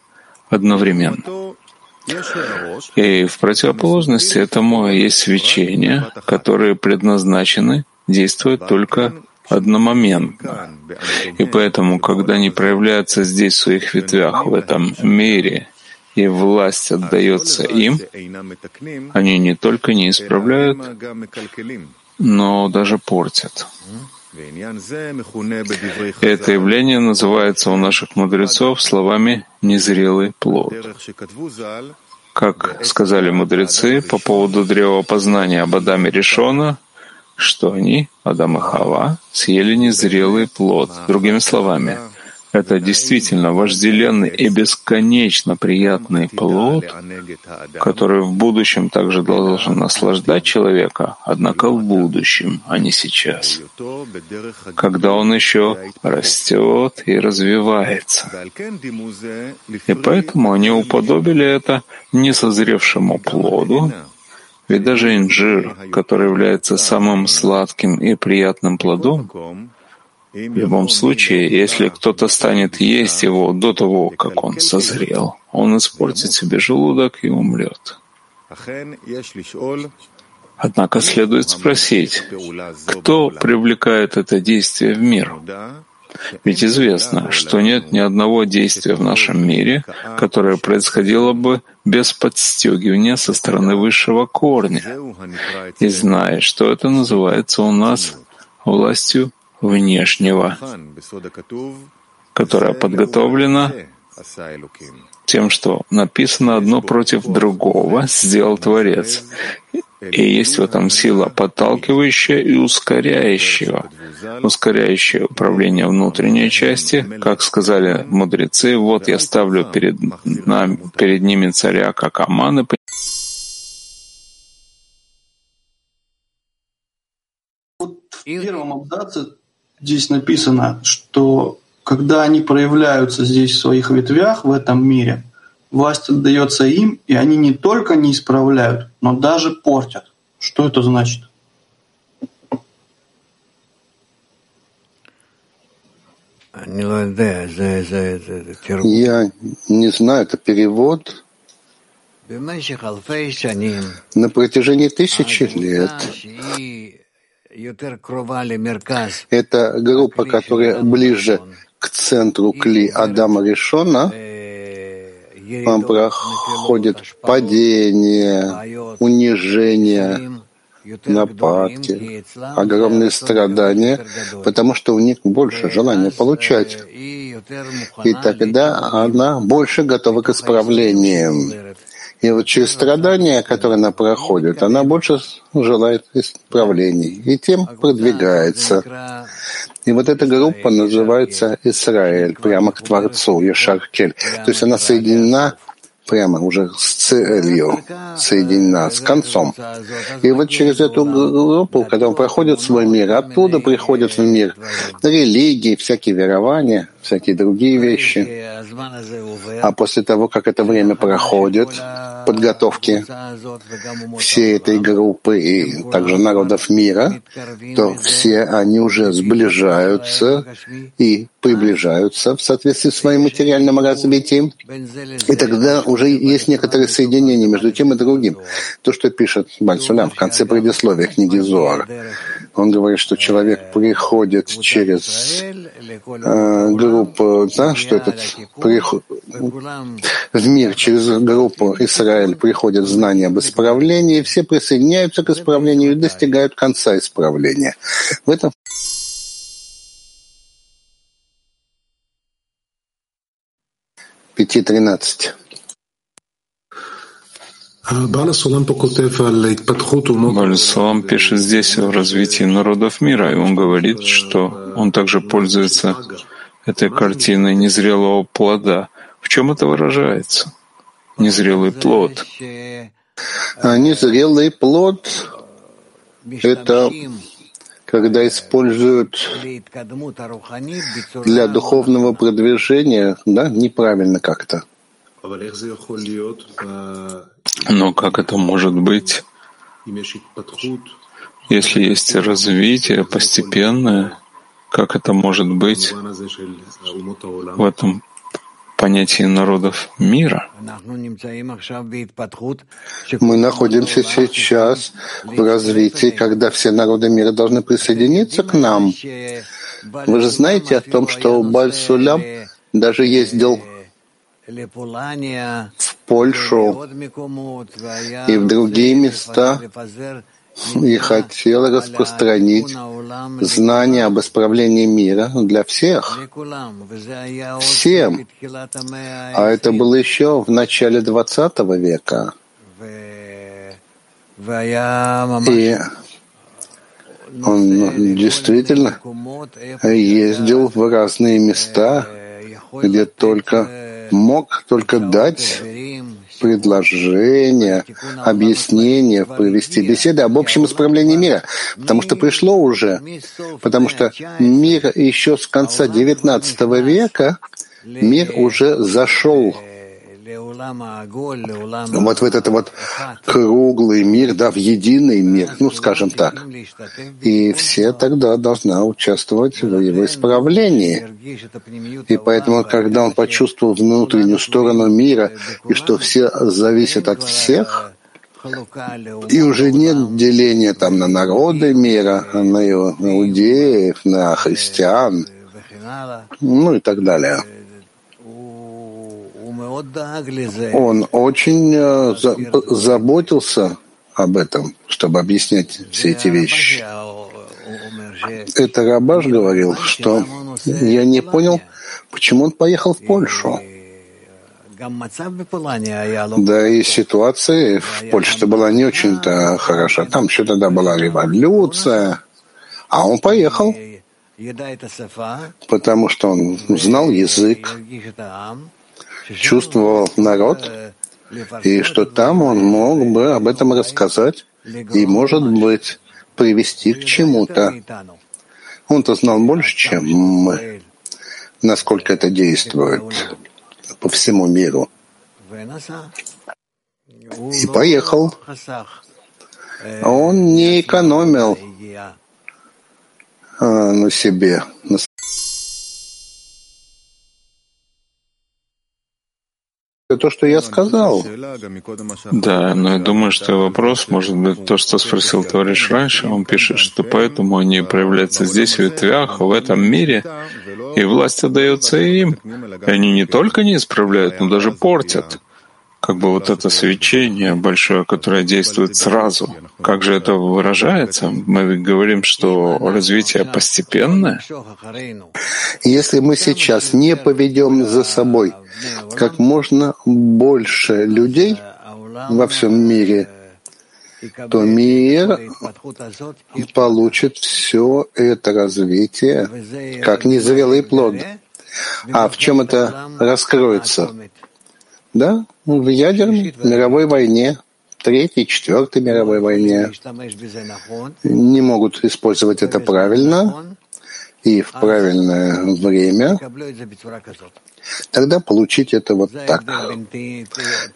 одновременно. И в противоположности этому есть свечения, которые предназначены действовать только одномоментно. И поэтому, когда они проявляются здесь в своих ветвях, в этом мире, и власть отдается им, они не только не исправляют, но даже портят. Это явление называется у наших мудрецов словами «незрелый плод». Как сказали мудрецы по поводу древа познания об Адаме Решона, что они, Адам и Хава, съели незрелый плод. Другими словами, это действительно вожделенный и бесконечно приятный плод, который в будущем также должен наслаждать человека, однако в будущем, а не сейчас, когда он еще растет и развивается. И поэтому они уподобили это несозревшему плоду, ведь даже инжир, который является самым сладким и приятным плодом, в любом случае, если кто-то станет есть его до того, как он созрел, он испортит себе желудок и умрет. Однако следует спросить, кто привлекает это действие в мир? Ведь известно, что нет ни одного действия в нашем мире, которое происходило бы без подстегивания со стороны высшего корня. И зная, что это называется у нас властью внешнего, которая подготовлена тем, что написано одно против другого, сделал Творец. И есть в этом сила подталкивающая и ускоряющая, ускоряющее управление внутренней части, как сказали мудрецы, вот я ставлю перед, нами, перед ними царя, как Аман, и в первом абзаце здесь написано, что когда они проявляются здесь в своих ветвях в этом мире, власть отдается им, и они не только не исправляют, но даже портят. Что это значит? Я не знаю, это перевод. На протяжении тысячи лет это группа, которая ближе к центру Кли Адама Решона, там проходит падение, унижение, нападки, огромные страдания, потому что у них больше желания получать. И тогда она больше готова к исправлениям. И вот через страдания, которые она проходит, она больше желает исправлений, и тем продвигается. И вот эта группа называется Израиль, прямо к Творцу, Ешаркель. То есть она соединена прямо уже с целью соединена, с концом. И вот через эту группу, когда он проходит свой мир, оттуда приходят в мир религии, всякие верования, всякие другие вещи. А после того, как это время проходит, подготовки всей этой группы и также народов мира, то все они уже сближаются и приближаются в соответствии с своим материальным развитием. И тогда уже есть некоторые соединения между тем и другим. То, что пишет Бальсулям в конце предисловия книги Зоар. Он говорит, что человек приходит через э, группу, да, что этот приход, в мир через группу Израиль приходит знание об исправлении, все присоединяются к исправлению и достигают конца исправления. В этом пяти тринадцать. Баласалам пишет здесь о развитии народов мира, и он говорит, что он также пользуется этой картиной незрелого плода. В чем это выражается? Незрелый плод. А незрелый плод — это когда используют для духовного продвижения, да, неправильно как-то. Но как это может быть, если есть развитие постепенное, как это может быть в этом понятии народов мира? Мы находимся сейчас в развитии, когда все народы мира должны присоединиться к нам. Вы же знаете о том, что Бальсулям даже ездил в Польшу и в другие места и хотел распространить знания об исправлении мира для всех, всем. А это было еще в начале XX века. И он действительно ездил в разные места, где только мог только дать предложения, объяснения, провести беседы об общем исправлении мира. Потому что пришло уже, потому что мир еще с конца XIX века, мир уже зашел вот в этот вот круглый мир, да, в единый мир, ну, скажем так. И все тогда должны участвовать в его исправлении. И поэтому, когда он почувствовал внутреннюю сторону мира, и что все зависят от всех, и уже нет деления там на народы мира, на иудеев, на христиан, ну и так далее. Он очень э, заботился об этом, чтобы объяснять все эти вещи. Это Рабаш говорил, что я не понял, почему он поехал в Польшу. Да и ситуация в Польше была не очень-то хороша. Там еще тогда была революция. А он поехал. потому что он знал язык, чувствовал народ, и что там он мог бы об этом рассказать и, может быть, привести к чему-то. Он-то знал больше, чем мы, насколько это действует по всему миру. И поехал. Он не экономил а, на себе, на то, что я сказал. Да, но я думаю, что вопрос может быть то, что спросил товарищ раньше. Он пишет, что поэтому они проявляются здесь, в ветвях, в этом мире, и власть отдается им. И они не только не исправляют, но даже портят как бы вот это свечение большое, которое действует сразу. Как же это выражается? Мы говорим, что развитие постепенное. Если мы сейчас не поведем за собой как можно больше людей во всем мире, то мир получит все это развитие как незрелый плод. А в чем это раскроется? Да, в ядерной мировой войне, Третьей, Четвертой мировой войне, не могут использовать это правильно и в правильное время, тогда получить это вот так.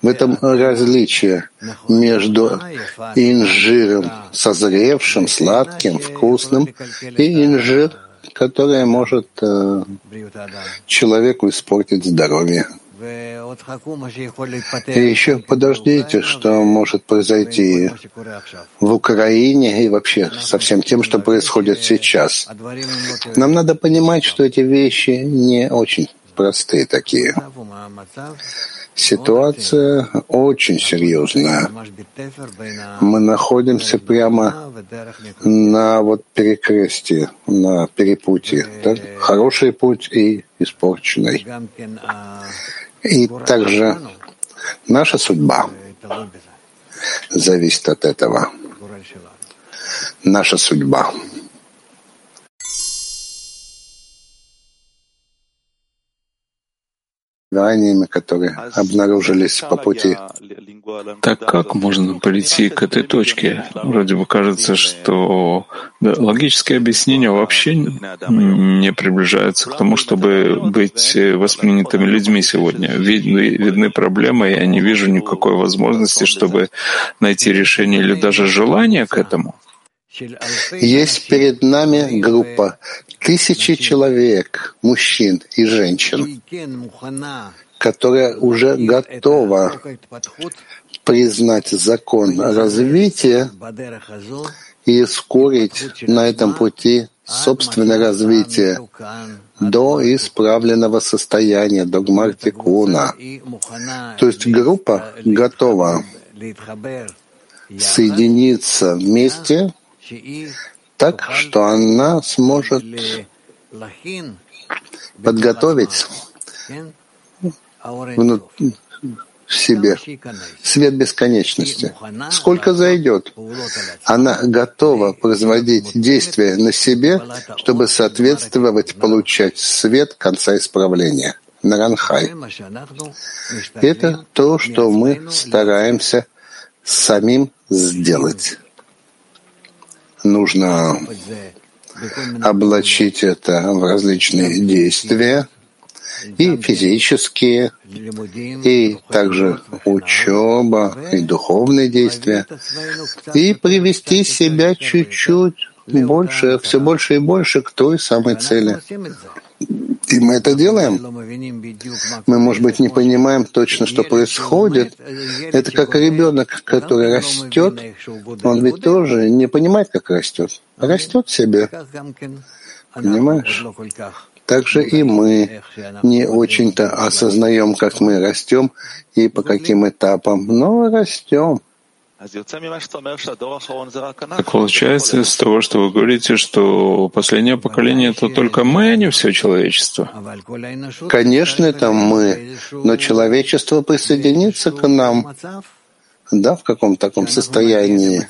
В этом различие между инжиром созревшим, сладким, вкусным и инжир, который может э, человеку испортить здоровье. И еще подождите, что может произойти в Украине и вообще со всем тем, что происходит сейчас. Нам надо понимать, что эти вещи не очень простые такие. Ситуация очень серьезная. Мы находимся прямо на вот перекрестии, на перепутье. Так? Хороший путь и испорченный. И также наша судьба зависит от этого. Наша судьба. Которые обнаружились по пути. Так как можно прийти к этой точке? Вроде бы кажется, что да, логические объяснения вообще не приближаются к тому, чтобы быть воспринятыми людьми сегодня. Видны, видны проблемы, и я не вижу никакой возможности, чтобы найти решение или даже желание к этому. Есть перед нами группа тысячи человек, мужчин и женщин, которая уже готова признать закон развития и ускорить на этом пути собственное развитие до исправленного состояния, до Гмартикуна. То есть группа готова соединиться вместе так, что она сможет подготовить в себе свет бесконечности. Сколько зайдет, она готова производить действия на себе, чтобы соответствовать, получать свет конца исправления. Наранхай. Это то, что мы стараемся самим сделать нужно облачить это в различные действия, и физические, и также учеба, и духовные действия, и привести себя чуть-чуть больше, все больше и больше к той самой цели. И мы это делаем. Мы, может быть, не понимаем точно, что происходит. Это как ребенок, который растет. Он ведь тоже не понимает, как растет. Растет себе. Понимаешь? Также и мы не очень-то осознаем, как мы растем и по каким этапам, но растем. Так получается из того, что вы говорите, что последнее поколение — это только мы, а не все человечество? Конечно, это мы, но человечество присоединится к нам да, в каком таком состоянии,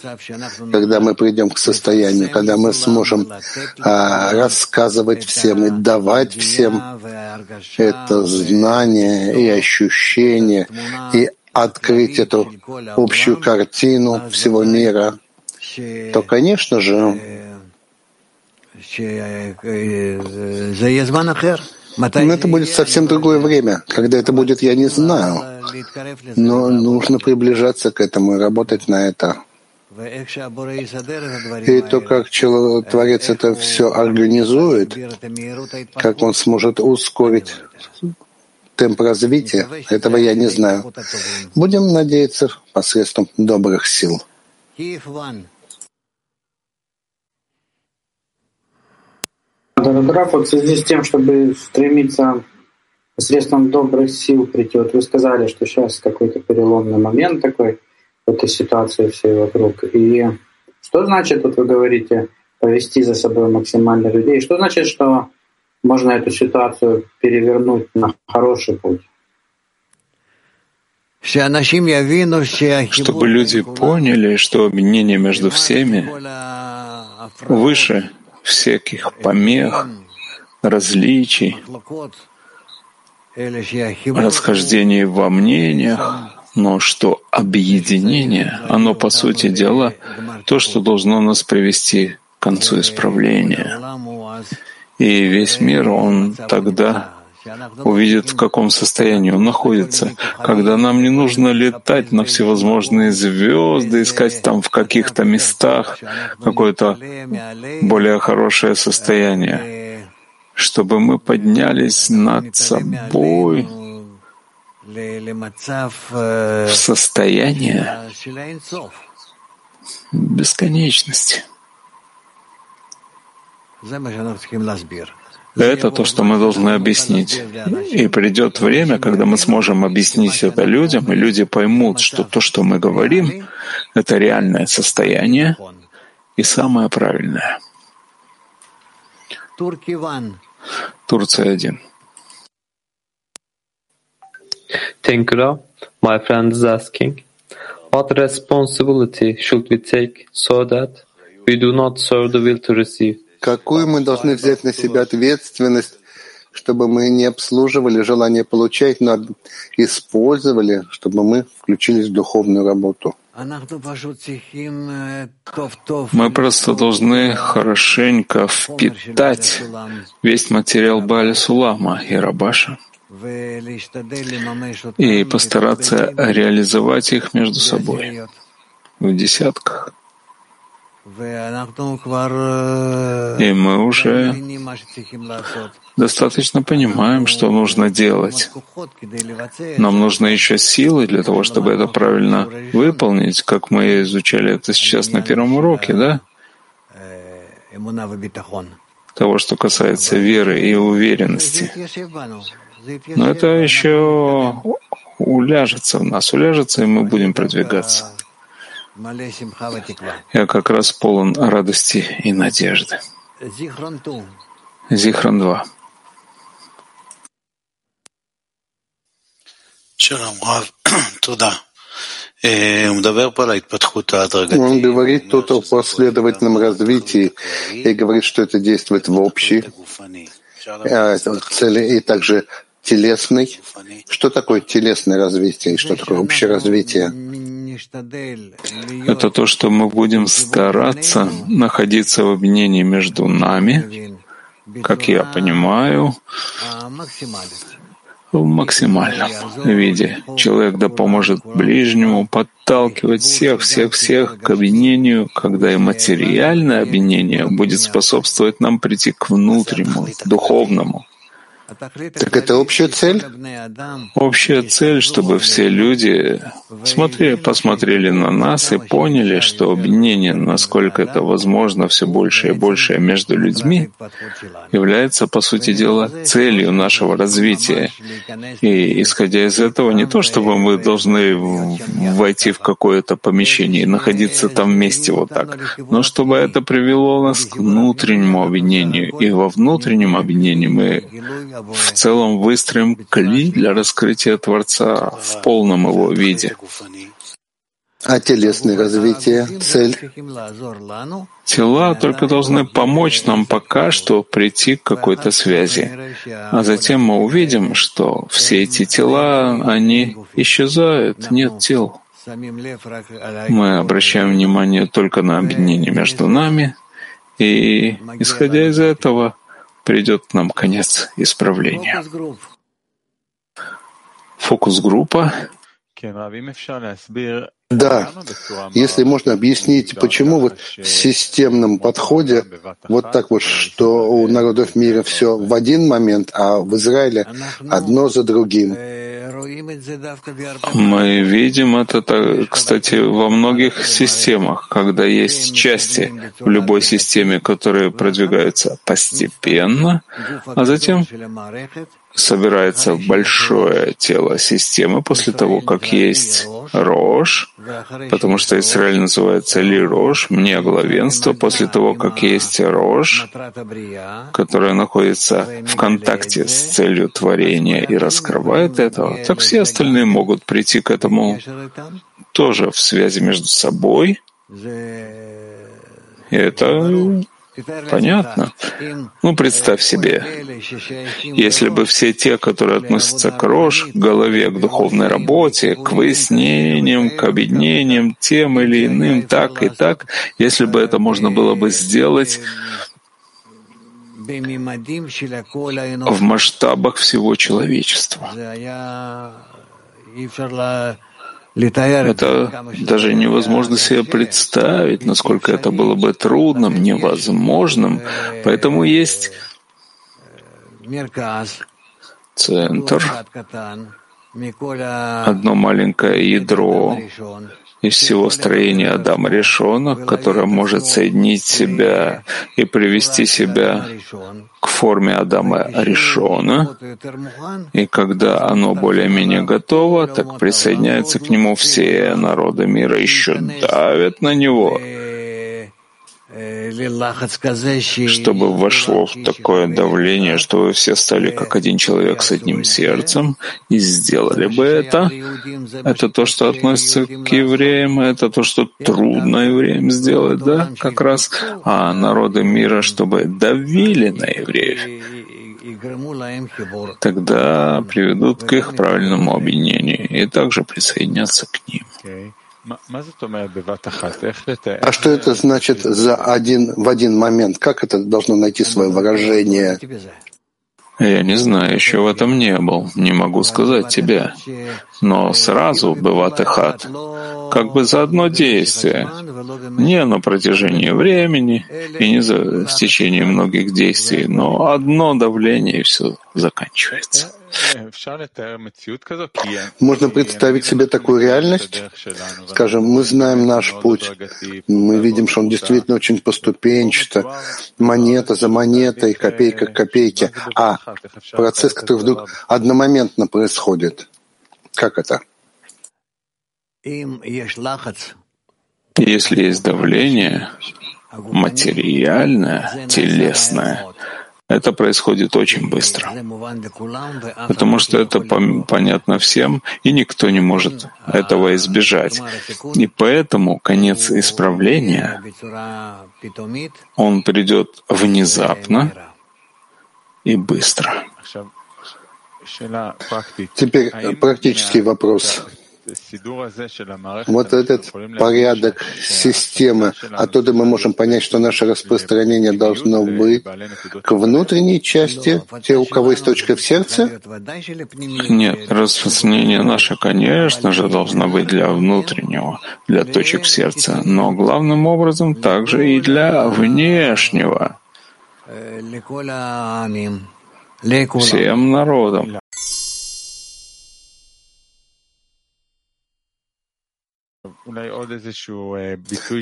когда мы придем к состоянию, когда мы сможем а, рассказывать всем и давать всем это знание и ощущение, и открыть эту общую картину всего мира, то, конечно же, но это будет совсем другое время. Когда это будет, я не знаю. Но нужно приближаться к этому и работать на это. И то, как Творец это все организует, как он сможет ускорить темп развития, этого я не знаю. Будем надеяться посредством добрых сил. Граф, вот в связи с тем, чтобы стремиться посредством добрых сил прийти, вот вы сказали, что сейчас какой-то переломный момент такой в этой ситуации всей вокруг. И что значит, вот вы говорите, повести за собой максимально людей? Что значит, что можно эту ситуацию перевернуть на хороший путь? Чтобы люди поняли, что объединение между всеми выше всяких помех, различий, расхождений во мнениях, но что объединение, оно, по сути дела, то, что должно нас привести к концу исправления. И весь мир, он тогда увидит, в каком состоянии он находится, когда нам не нужно летать на всевозможные звезды, искать там в каких-то местах какое-то более хорошее состояние, чтобы мы поднялись над собой в состояние бесконечности. Это то, что мы должны объяснить. И придет время, когда мы сможем объяснить это людям, и люди поймут, что то, что мы говорим, это реальное состояние и самое правильное. Турция один. Thank you. My friend is asking, what responsibility should we take so that we do not serve the will to receive? Какую мы должны взять на себя ответственность, чтобы мы не обслуживали желание получать, но использовали, чтобы мы включились в духовную работу? Мы просто должны хорошенько впитать весь материал Бали Сулама и Рабаша и постараться реализовать их между собой в десятках. И мы уже достаточно понимаем, что нужно делать. Нам нужны еще силы для того, чтобы это правильно выполнить, как мы изучали это сейчас на первом уроке, да? Того, что касается веры и уверенности. Но это еще уляжется в нас, уляжется, и мы будем продвигаться. Я как раз полон радости и надежды. Зихран 2. Он говорит тут о последовательном развитии и говорит, что это действует в общей э, цели и также телесной. Что такое телесное развитие и что такое общее развитие? Это то, что мы будем стараться находиться в объединении между нами, как я понимаю, в максимальном виде. Человек да поможет ближнему подталкивать всех, всех, всех к объединению, когда и материальное объединение будет способствовать нам прийти к внутреннему, духовному, так это общая цель? Общая цель, чтобы все люди смотрели, посмотрели на нас и поняли, что объединение, насколько это возможно, все больше и больше между людьми, является, по сути дела, целью нашего развития. И исходя из этого, не то, чтобы мы должны войти в какое-то помещение и находиться там вместе вот так, но чтобы это привело нас к внутреннему объединению. И во внутреннем объединении мы в целом выстроим кли для раскрытия Творца в полном его виде. А телесное развитие, цель? Тела только должны помочь нам пока что прийти к какой-то связи. А затем мы увидим, что все эти тела, они исчезают, нет тел. Мы обращаем внимание только на объединение между нами, и, исходя из этого, придет к нам конец исправления. Фокус-группа. Да, если можно объяснить, почему вот в системном подходе вот так вот, что у народов мира все в один момент, а в Израиле одно за другим. Мы видим это, кстати, во многих системах, когда есть части в любой системе, которые продвигаются постепенно, а затем собирается большое тело системы после того, как есть Рош, потому что Израиль называется Ли Рош, мне главенство, после того, как есть Рош, которое находится в контакте с целью творения и раскрывает этого, так все остальные могут прийти к этому тоже в связи между собой. И это Понятно. Ну, представь себе, если бы все те, которые относятся к рожь, к голове, к духовной работе, к выяснениям, к объединениям, тем или иным, так и так, если бы это можно было бы сделать в масштабах всего человечества. Это даже невозможно себе представить, насколько это было бы трудным, невозможным. Поэтому есть центр, одно маленькое ядро, из всего строения Адама Решона, которое может соединить себя и привести себя к форме Адама Решона. И когда оно более-менее готово, так присоединяются к нему все народы мира, еще давят на него, чтобы вошло в такое давление, что вы все стали как один человек с одним сердцем и сделали бы это. Это то, что относится к евреям, это то, что трудно евреям сделать, да, как раз. А народы мира, чтобы давили на евреев, тогда приведут к их правильному объединению и также присоединятся к ним. А что это значит за один в один момент? Как это должно найти свое выражение? Я не знаю, еще в этом не был, не могу сказать тебе. Но сразу бывает хат, как бы за одно действие, не на протяжении времени и не за, в течение многих действий, но одно давление и все заканчивается. Можно представить себе такую реальность? Скажем, мы знаем наш путь, мы видим, что он действительно очень поступенчато, монета за монетой, копейка к копейке, а процесс, который вдруг одномоментно происходит. Как это? Если есть давление, материальное, телесное, это происходит очень быстро, потому что это понятно всем, и никто не может этого избежать. И поэтому конец исправления, он придет внезапно и быстро. Теперь практический вопрос. Вот этот порядок системы, оттуда мы можем понять, что наше распространение должно быть к внутренней части, те, у кого есть точка в сердце? Нет, распространение наше, конечно же, должно быть для внутреннего, для точек в сердце, но главным образом также и для внешнего. Всем народам.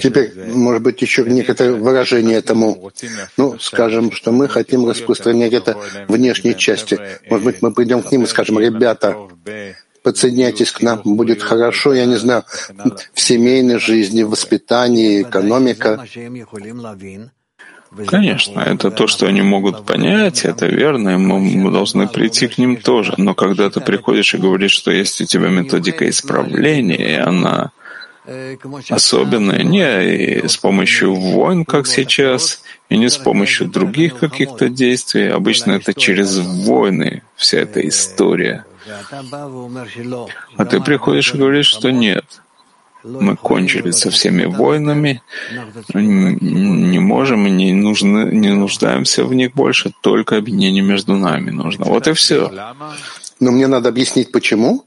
Теперь, может быть, еще некоторое выражение этому. Ну, скажем, что мы хотим распространять это в внешней части. Может быть, мы придем к ним и скажем, ребята, подсоединяйтесь к нам, будет хорошо, я не знаю, в семейной жизни, в воспитании, экономика. Конечно, это то, что они могут понять, это верно, и мы должны прийти к ним тоже. Но когда ты приходишь и говоришь, что есть у тебя методика исправления, и она особенное не с помощью войн, как сейчас, и не с помощью других каких-то действий. Обычно это через войны вся эта история. А ты приходишь и говоришь, что нет. Мы кончили со всеми войнами, не можем и не, нужны, не нуждаемся в них больше, только объединение между нами нужно. Вот и все. Но мне надо объяснить, почему?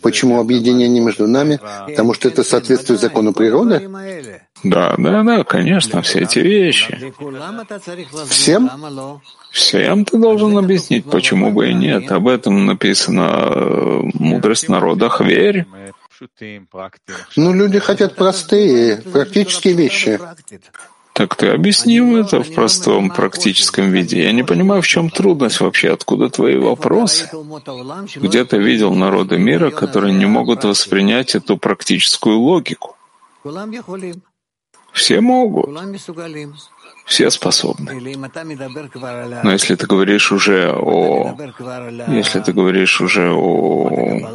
Почему объединение между нами? Потому что это соответствует закону природы? Да, да, да, конечно, все эти вещи. Всем? Всем ты должен объяснить, почему бы и нет. Об этом написано э, «Мудрость народа Хверь». Ну, люди хотят простые, практические вещи. Так ты объясни им это в простом практическом виде. Я не понимаю, в чем трудность вообще, откуда твои вопросы? Где ты видел народы мира, которые не могут воспринять эту практическую логику? Все могут. Все способны. Но если ты говоришь уже о, если ты говоришь уже о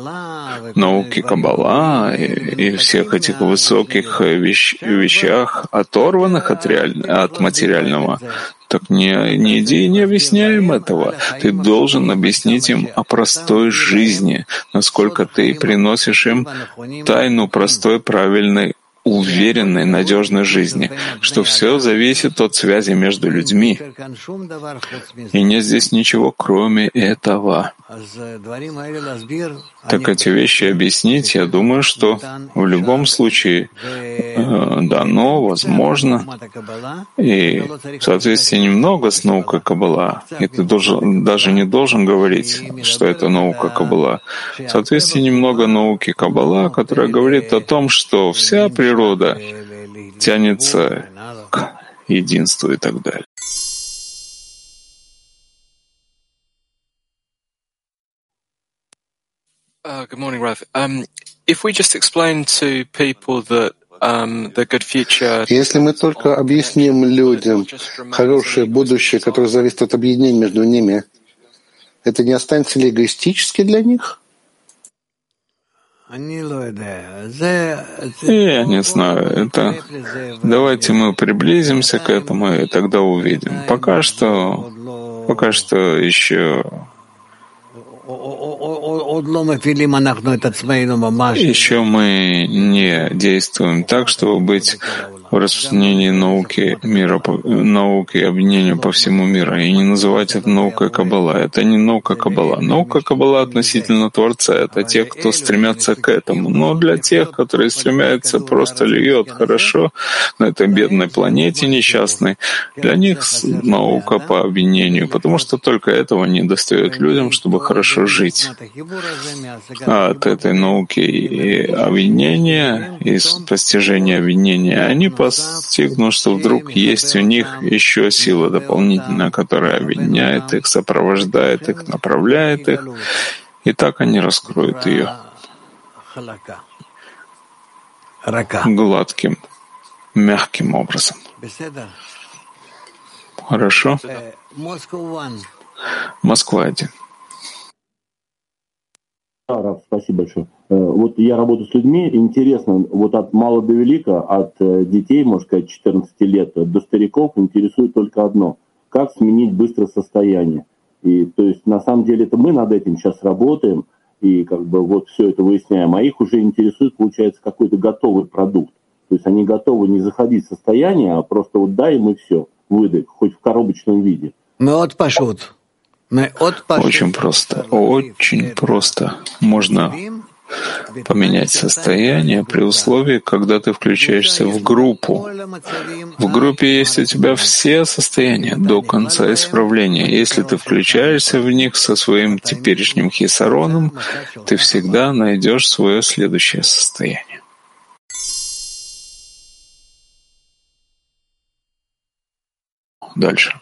науке Каббала и, и всех этих высоких вещ, вещах, оторванных от, реаль, от материального, так не, не иди и не объясняй им этого. Ты должен объяснить им о простой жизни, насколько ты приносишь им тайну простой, правильной уверенной, надежной жизни, что все зависит от связи между людьми. И нет здесь ничего, кроме этого. Так эти вещи объяснить, я думаю, что в любом случае э, дано, возможно, и в соответствии немного с наукой Каббала, и ты должен, даже не должен говорить, что это наука Каббала. В соответствии немного науки Каббала, которая говорит о том, что вся природа тянется к единству и так далее. Uh, good morning, Rav. Um, if we just explain to people that um, the good future... Если мы только объясним людям хорошее будущее, которое зависит от объединения между ними, это не останется ли эгоистически для них? Я не знаю. Это давайте мы приблизимся к этому и тогда увидим. Пока что, пока что еще еще мы не действуем так, чтобы быть распространении науки мира, науки объединения по всему миру. И не называть это наукой Каббала. Это не наука Каббала. Наука Каббала относительно Творца — это те, кто стремятся к этому. Но для тех, которые стремятся просто льет хорошо на этой бедной планете несчастной, для них наука по объединению, потому что только этого не достает людям, чтобы хорошо жить. А от этой науки и объединения, и постижения объединения, они постигнут, что вдруг есть у них еще сила дополнительная, которая объединяет их, сопровождает их, направляет их, и так они раскроют ее гладким, мягким образом. Хорошо? Москва один. Спасибо большое. Э, вот я работаю с людьми, интересно, вот от мала до велика, от э, детей, можно сказать, 14 лет до стариков интересует только одно – как сменить быстро состояние. И то есть на самом деле это мы над этим сейчас работаем, и как бы вот все это выясняем, а их уже интересует, получается, какой-то готовый продукт. То есть они готовы не заходить в состояние, а просто вот дай им и все, выдай, хоть в коробочном виде. Ну вот пошут. Очень просто, очень просто. Можно поменять состояние при условии, когда ты включаешься в группу. В группе есть у тебя все состояния до конца исправления. Если ты включаешься в них со своим теперешним хисароном, ты всегда найдешь свое следующее состояние. Дальше.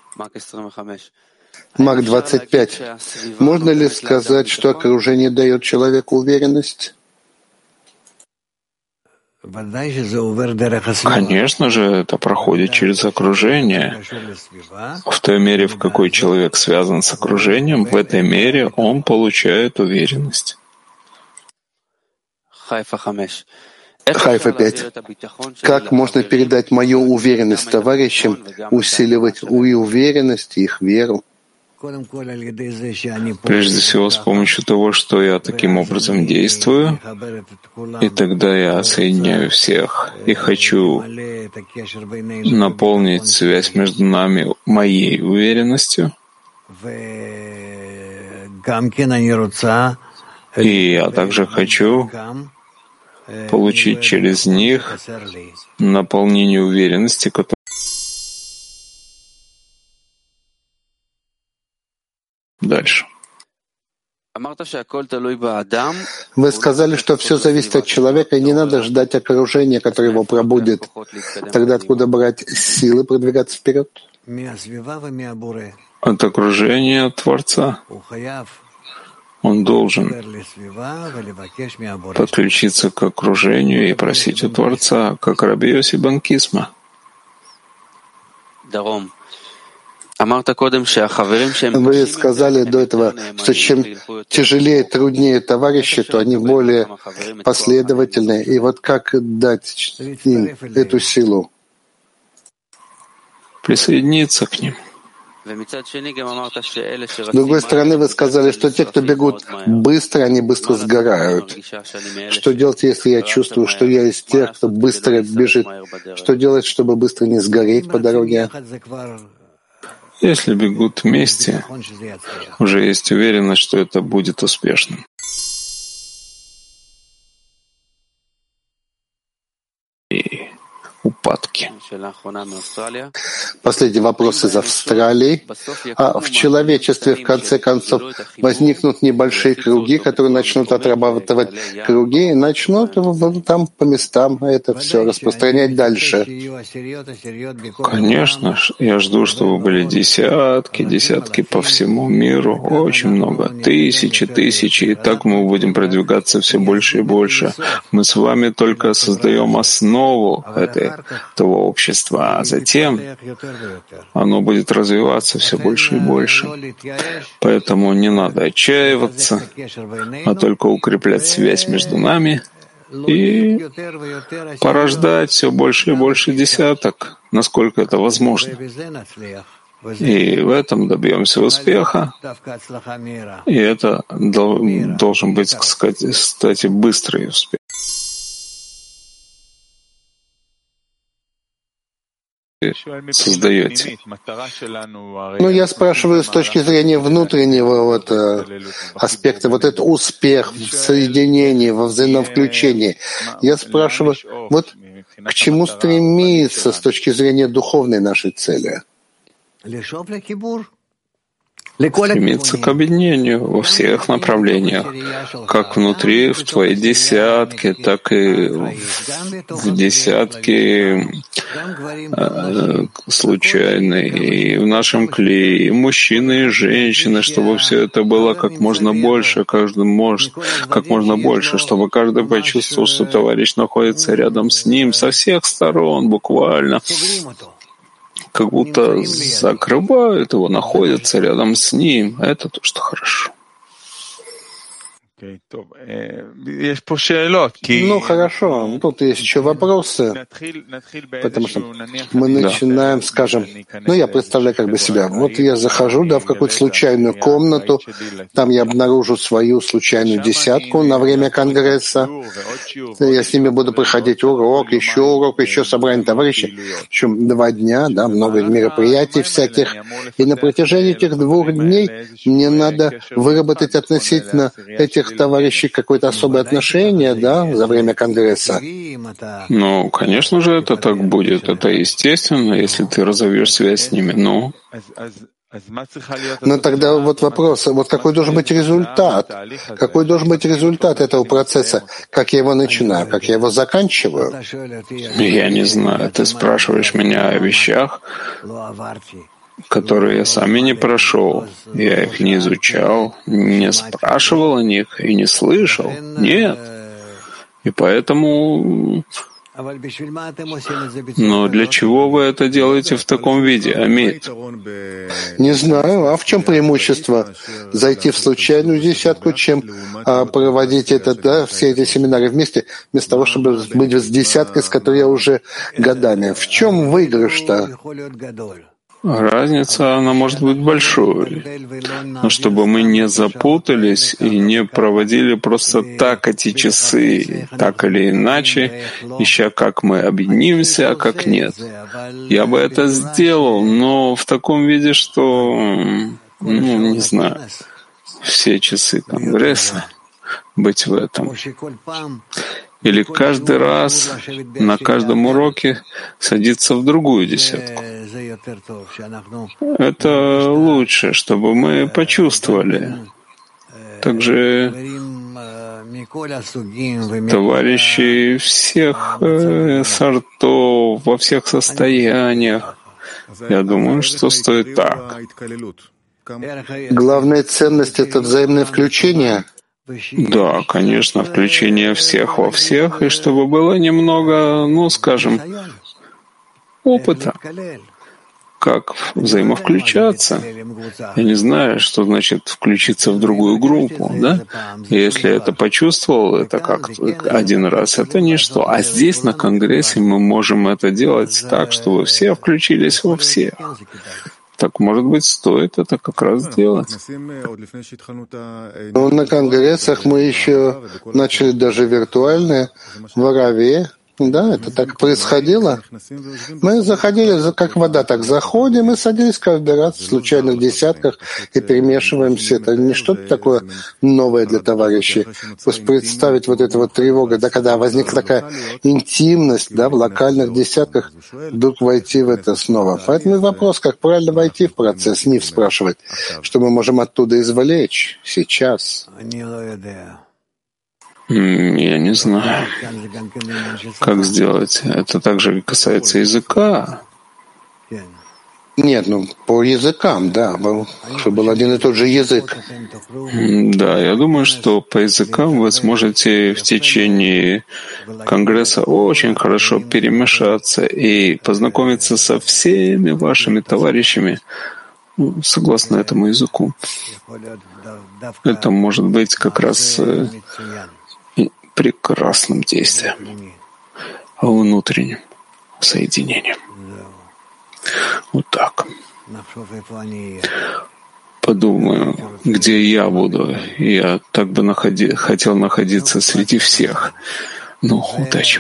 Мак 25. Можно ли сказать, что окружение дает человеку уверенность? Конечно же, это проходит через окружение. В той мере, в какой человек связан с окружением, в этой мере он получает уверенность. Хайфа 5. Как можно передать мою уверенность товарищам, усиливать и уверенность, их веру? Прежде всего, с помощью того, что я таким образом действую, и тогда я соединяю всех и хочу наполнить связь между нами моей уверенностью. И я также хочу получить через них наполнение уверенности, Дальше. Вы сказали, что все зависит от человека, и не надо ждать окружения, которое его пробудет. Тогда откуда брать силы продвигаться вперед? От окружения Творца. Он должен подключиться к окружению и просить у Творца, как Раби Йоси Банкисма. Вы сказали до этого, что чем тяжелее, труднее товарищи, то они более последовательные. И вот как дать им эту силу? Присоединиться к ним. С другой стороны, вы сказали, что те, кто бегут быстро, они быстро сгорают. Что делать, если я чувствую, что я из тех, кто быстро бежит? Что делать, чтобы быстро не сгореть по дороге? Если бегут вместе, уже есть уверенность, что это будет успешным. Последний вопрос из Австралии. А в человечестве, в конце концов, возникнут небольшие круги, которые начнут отрабатывать круги и начнут там по местам это все распространять дальше. Конечно, я жду, чтобы были десятки, десятки по всему миру, очень много, тысячи, тысячи, и так мы будем продвигаться все больше и больше. Мы с вами только создаем основу этой, этого общества, а затем оно будет развиваться все больше и больше. Поэтому не надо отчаиваться, а только укреплять связь между нами и порождать все больше и больше десяток, насколько это возможно. И в этом добьемся успеха. И это должен быть, кстати, быстрый успех. Создаете? Ну, я спрашиваю с точки зрения внутреннего вот, э, аспекта, вот этот успех в соединении, во взаимовключении. Я спрашиваю, вот к чему стремиться с точки зрения духовной нашей цели? Стремиться к объединению во всех направлениях, как внутри, в твоей десятке, так и в, десятке э, случайной, и в нашем клее, и мужчины, и женщины, чтобы все это было как можно больше, каждый может, как можно больше, чтобы каждый почувствовал, что товарищ находится рядом с ним со всех сторон, буквально как будто закрывают его, находятся рядом с ним. Это то, что хорошо. Ну хорошо, тут есть еще вопросы, потому что мы начинаем, скажем, ну я представляю как бы себя, вот я захожу, да, в какую-то случайную комнату, там я обнаружу свою случайную десятку на время конгресса, я с ними буду проходить урок, еще урок, еще собрание товарищей, еще два дня, да, много мероприятий всяких, и на протяжении этих двух дней мне надо выработать относительно этих товарищей какое-то особое отношение, да, за время Конгресса? Ну, конечно же, это так будет. Это естественно, если ты разовьешь связь с ними. Ну, но тогда вот вопрос, вот какой должен быть результат? Какой должен быть результат этого процесса? Как я его начинаю? Как я его заканчиваю? Я не знаю. Ты спрашиваешь меня о вещах, которые я сам и не прошел. Я их не изучал, не спрашивал о них и не слышал. Нет. И поэтому Но для чего вы это делаете в таком виде, Амит? Не знаю. А в чем преимущество зайти в случайную десятку, чем а, проводить это, да, все эти семинары вместе, вместо того, чтобы быть с десяткой, с которой я уже годами? В чем выигрыш-то? Разница, она может быть большой. Но чтобы мы не запутались и не проводили просто так эти часы, так или иначе, ища, как мы объединимся, а как нет. Я бы это сделал, но в таком виде, что, ну, не знаю, все часы Конгресса быть в этом. Или каждый раз на каждом уроке садиться в другую десятку. Это лучше, чтобы мы почувствовали. Также товарищи всех э, сортов, во всех состояниях. Я думаю, что стоит так. Главная ценность — это взаимное включение — да, конечно, включение всех во всех, и чтобы было немного, ну, скажем, опыта, как взаимовключаться. Я не знаю, что значит включиться в другую группу, да? Если это почувствовал, это как один раз, это ничто. А здесь, на Конгрессе, мы можем это делать так, чтобы все включились во всех. Так, может быть, стоит это как раз сделать. Ну, на конгрессах мы еще начали даже виртуальные в Аравии. Да, это так происходило. Мы заходили, как вода, так заходим и садились каждый раз в случайных десятках и перемешиваемся. Это не что-то такое новое для товарищей. Пусть представить вот эту вот тревогу, да, когда возникла такая интимность, да, в локальных десятках, вдруг войти в это снова. Поэтому вопрос, как правильно войти в процесс, не спрашивать, что мы можем оттуда извлечь сейчас. Я не знаю, как сделать. Это также касается языка. Нет, ну по языкам, да, был, чтобы был один и тот же язык. Да, я думаю, что по языкам вы сможете в течение Конгресса очень хорошо перемешаться и познакомиться со всеми вашими товарищами ну, согласно этому языку. Это может быть как раз э, прекрасным действием, внутренним соединением. Вот так. Подумаю, где я буду. Я так бы находи, хотел находиться среди всех. Ну, удачи